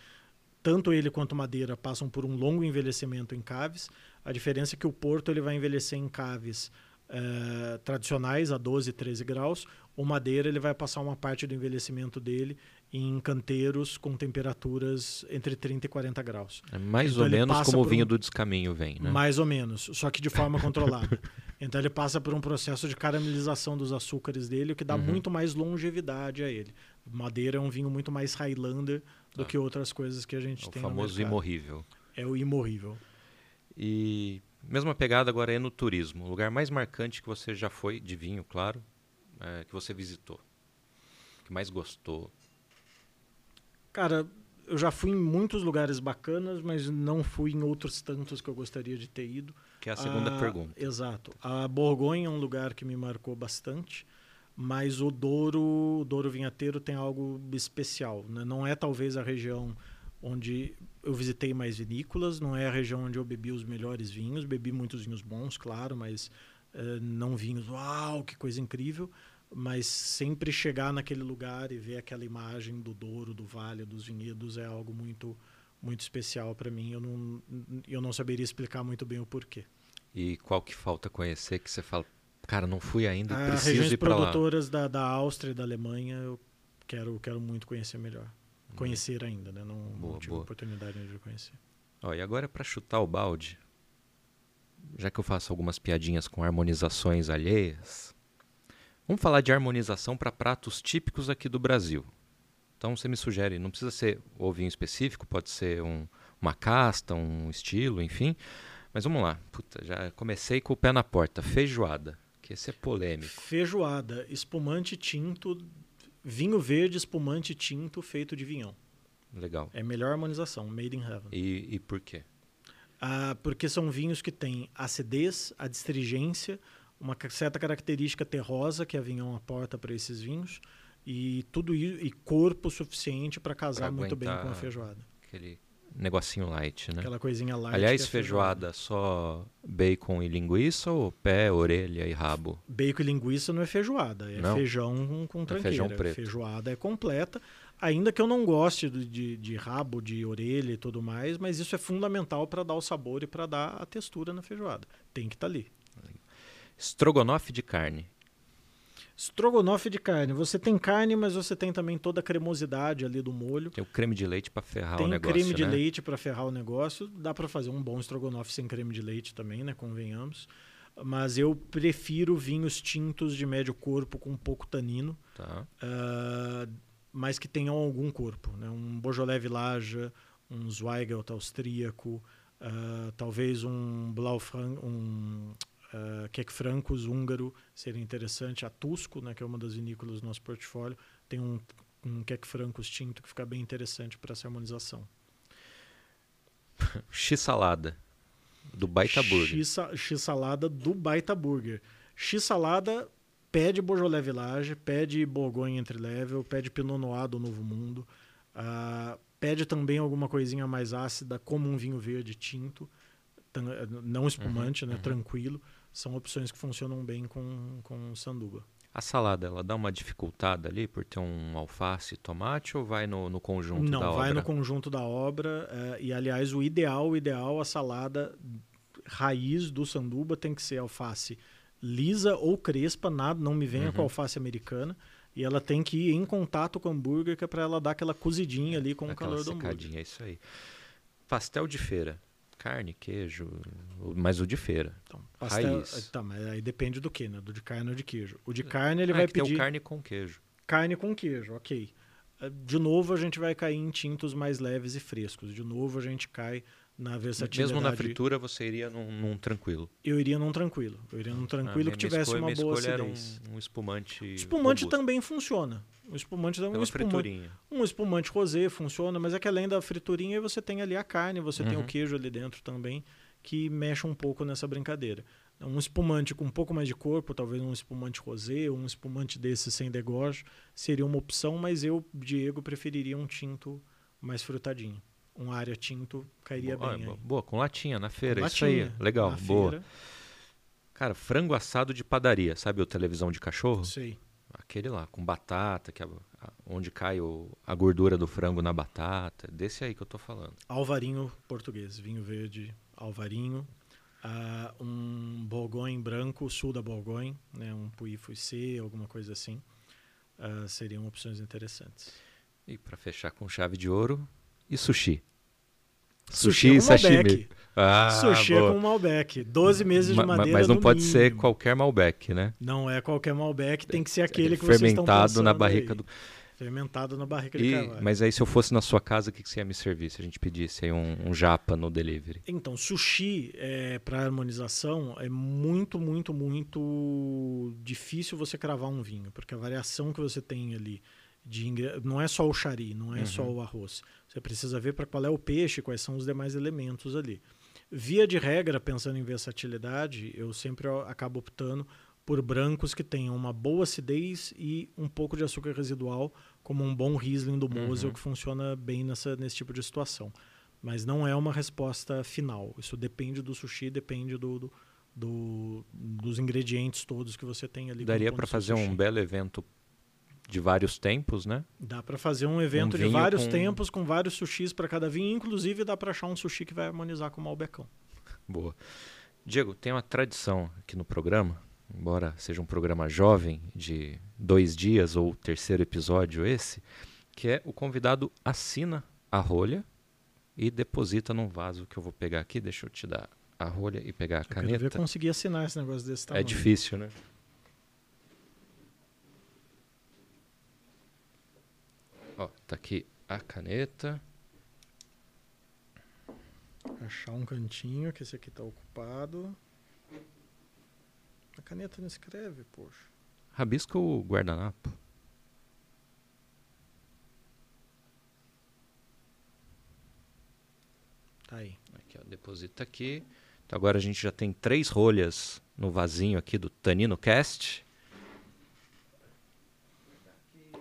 tanto ele quanto madeira passam por um longo envelhecimento em caves. A diferença é que o Porto ele vai envelhecer em caves uh, tradicionais a 12, 13 graus. O madeira ele vai passar uma parte do envelhecimento dele em canteiros com temperaturas entre 30 e 40 graus. É mais então, ou menos como o vinho um... do descaminho vem, né? Mais ou menos, só que de forma controlada. então ele passa por um processo de caramelização dos açúcares dele, o que dá uhum. muito mais longevidade a ele. Madeira é um vinho muito mais Highlander do ah. que outras coisas que a gente é tem o famoso imorrível. É o imorrível. E mesma pegada agora é no turismo. O lugar mais marcante que você já foi, de vinho, claro, é, que você visitou. Que mais gostou? Cara, eu já fui em muitos lugares bacanas, mas não fui em outros tantos que eu gostaria de ter ido. Que é a segunda ah, pergunta. Exato. A Borgonha é um lugar que me marcou bastante, mas o Douro, o Douro Vinhateiro tem algo especial. Né? Não é talvez a região onde eu visitei mais vinícolas, não é a região onde eu bebi os melhores vinhos. Bebi muitos vinhos bons, claro, mas uh, não vinhos, uau, que coisa incrível mas sempre chegar naquele lugar e ver aquela imagem do Douro, do Vale, dos vinhedos é algo muito muito especial para mim. Eu não eu não saberia explicar muito bem o porquê. E qual que falta conhecer que você fala, cara, não fui ainda, ah, preciso regiões ir para lá. produtoras da, da Áustria e da Alemanha, eu quero quero muito conhecer melhor. Hum. Conhecer ainda, né? Não, boa, não tive boa. oportunidade de conhecer. Ó, e agora para chutar o balde, já que eu faço algumas piadinhas com harmonizações alheias, Vamos falar de harmonização para pratos típicos aqui do Brasil. Então você me sugere, não precisa ser o vinho específico, pode ser um, uma casta, um estilo, enfim. Mas vamos lá. Puta, já comecei com o pé na porta. Feijoada, que esse é polêmico. Feijoada, espumante tinto, vinho verde, espumante tinto feito de vinhão. Legal. É melhor harmonização, made in heaven. E, e por quê? Ah, porque são vinhos que têm acidez, adstringência, uma certa característica terrosa que a Avignon aporta para esses vinhos e tudo e corpo suficiente para casar muito bem com a feijoada. Aquele negocinho light, né? Aquela coisinha light. Aliás, é feijoada, feijoada, só bacon e linguiça ou pé, orelha e rabo? Bacon e linguiça não é feijoada, é não? feijão com tranqueira. É feijão preto. Feijoada é completa, ainda que eu não goste de, de rabo, de orelha e tudo mais, mas isso é fundamental para dar o sabor e para dar a textura na feijoada. Tem que estar tá ali. Estrogonofe de carne. Estrogonofe de carne. Você tem carne, mas você tem também toda a cremosidade ali do molho. Tem o creme de leite para ferrar tem o negócio. Tem creme né? de leite para ferrar o negócio. Dá para fazer um bom estrogonofe sem creme de leite também, né? Convenhamos. Mas eu prefiro vinhos tintos de médio corpo com pouco tanino. Tá. Uh, mas que tenham algum corpo. Né? Um Beaujolais Village, um Zweigelt austríaco, uh, talvez um Blaufranc, um Uh, Keck Francos, húngaro, seria interessante. A Tusco, né, que é uma das vinícolas do nosso portfólio, tem um, um Keck Francos tinto que fica bem interessante para essa harmonização. X-salada do Baita Burger. X-salada do Baita Burger. X-salada pede Beaujolais Village, pede Bourgogne Entre Level, pede Pinot Noir do Novo Mundo. Uh, pede também alguma coisinha mais ácida, como um vinho verde tinto, não espumante, uhum, né, uhum. tranquilo. São opções que funcionam bem com, com sanduba. A salada, ela dá uma dificultada ali por ter um alface e tomate ou vai no, no conjunto não, da obra? Não, vai no conjunto da obra. É, e, aliás, o ideal, o ideal, a salada raiz do sanduba tem que ser alface lisa ou crespa, nada, não me venha uhum. com alface americana. E ela tem que ir em contato com o hambúrguer, que é para ela dar aquela cozidinha ali com o calor do hambúrguer. É isso aí. Pastel de feira. Carne, queijo, mas o de feira. Então, pastel, Raiz. Tá, mas aí depende do que, né? Do de carne ou de queijo. O de carne ele ah, vai que pedir... Tem o carne com queijo. Carne com queijo, ok. Eh, de novo a gente vai cair em tintos mais leves e frescos. De novo a gente cai na versatilidade. Mesmo na fritura você iria num, num, tranquilo? Eu iria num tranquilo. Eu iria num tranquilo ah, que tivesse escolha, uma boa acidez. Um, um espumante. Espumante robusto. também funciona. O espumante Pela um espumante, um espumante rosé funciona, mas é que além da friturinha você tem ali a carne, você uhum. tem o uhum. queijo ali dentro também que mexe um pouco nessa brincadeira. Um espumante com um pouco mais de corpo, talvez um espumante rosé, um espumante desse sem degorge, seria uma opção, mas eu, Diego, preferiria um tinto mais frutadinho um área tinto cairia boa, bem. Boa, boa, com latinha na feira, isso aí. Legal, boa. Feira. Cara, frango assado de padaria, sabe o televisão de cachorro? Sei. Aquele lá, com batata, que é onde cai o, a gordura do frango na batata. Desse aí que eu tô falando. Alvarinho português, vinho verde, alvarinho. Uh, um Bourgogne branco, sul da Bourgogne, né, um Puy Fuissé, alguma coisa assim. Uh, seriam opções interessantes. E para fechar com chave de ouro, e sushi? Sushi, e sashimi. Ah, sushi boa. é com Malbec. 12 meses de madeira Mas não pode mínimo. ser qualquer Malbec, né? Não é qualquer Malbec, tem que ser aquele que vocês estão Fermentado na barrica aí. do... Fermentado na barrica e, de carvalho. Mas aí se eu fosse na sua casa, o que, que você ia me servir se a gente pedisse aí um, um japa no delivery? Então, sushi é, para harmonização é muito, muito, muito difícil você cravar um vinho. Porque a variação que você tem ali de não é só o chari, não é uhum. só o arroz. Você precisa ver para qual é o peixe, quais são os demais elementos ali. Via de regra, pensando em versatilidade, eu sempre acabo optando por brancos que tenham uma boa acidez e um pouco de açúcar residual, como um bom Riesling do Mosel, uhum. que funciona bem nessa, nesse tipo de situação. Mas não é uma resposta final. Isso depende do sushi, depende do, do, do dos ingredientes todos que você tem ali. Daria para fazer um belo evento de vários tempos, né? Dá para fazer um evento um de vários com... tempos com vários sushis para cada vinho, inclusive dá para achar um sushi que vai harmonizar com o malbecão. Boa. Diego, tem uma tradição aqui no programa, embora seja um programa jovem de dois dias ou terceiro episódio esse, que é o convidado assina a rolha e deposita num vaso que eu vou pegar aqui. Deixa eu te dar a rolha e pegar a eu caneta. Eu conseguir assinar esse negócio desse tamanho. É difícil, né? Ó, tá aqui a caneta. Achar um cantinho, que esse aqui tá ocupado. A caneta não escreve, poxa. Rabisca o guardanapo. Tá aí. Aqui, ó, deposita aqui. Então agora a gente já tem três rolhas no vasinho aqui do Tanino Cast.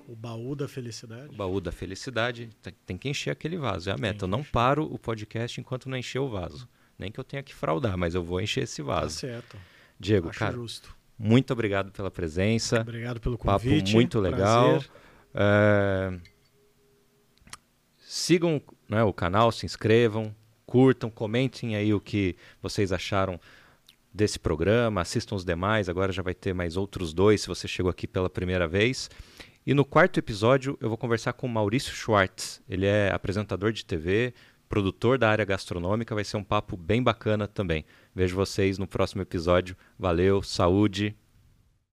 O baú da felicidade. O baú da felicidade. Tem que encher aquele vaso. É a meta. Eu não paro o podcast enquanto não encher o vaso. Nem que eu tenha que fraudar, mas eu vou encher esse vaso. Tá certo. Diego, Acho cara, justo. muito obrigado pela presença. Obrigado pelo convite. Papo muito legal. É... Sigam né, o canal, se inscrevam, curtam, comentem aí o que vocês acharam desse programa, assistam os demais. Agora já vai ter mais outros dois se você chegou aqui pela primeira vez. E no quarto episódio eu vou conversar com Maurício Schwartz. Ele é apresentador de TV, produtor da área gastronômica. Vai ser um papo bem bacana também. Vejo vocês no próximo episódio. Valeu, saúde.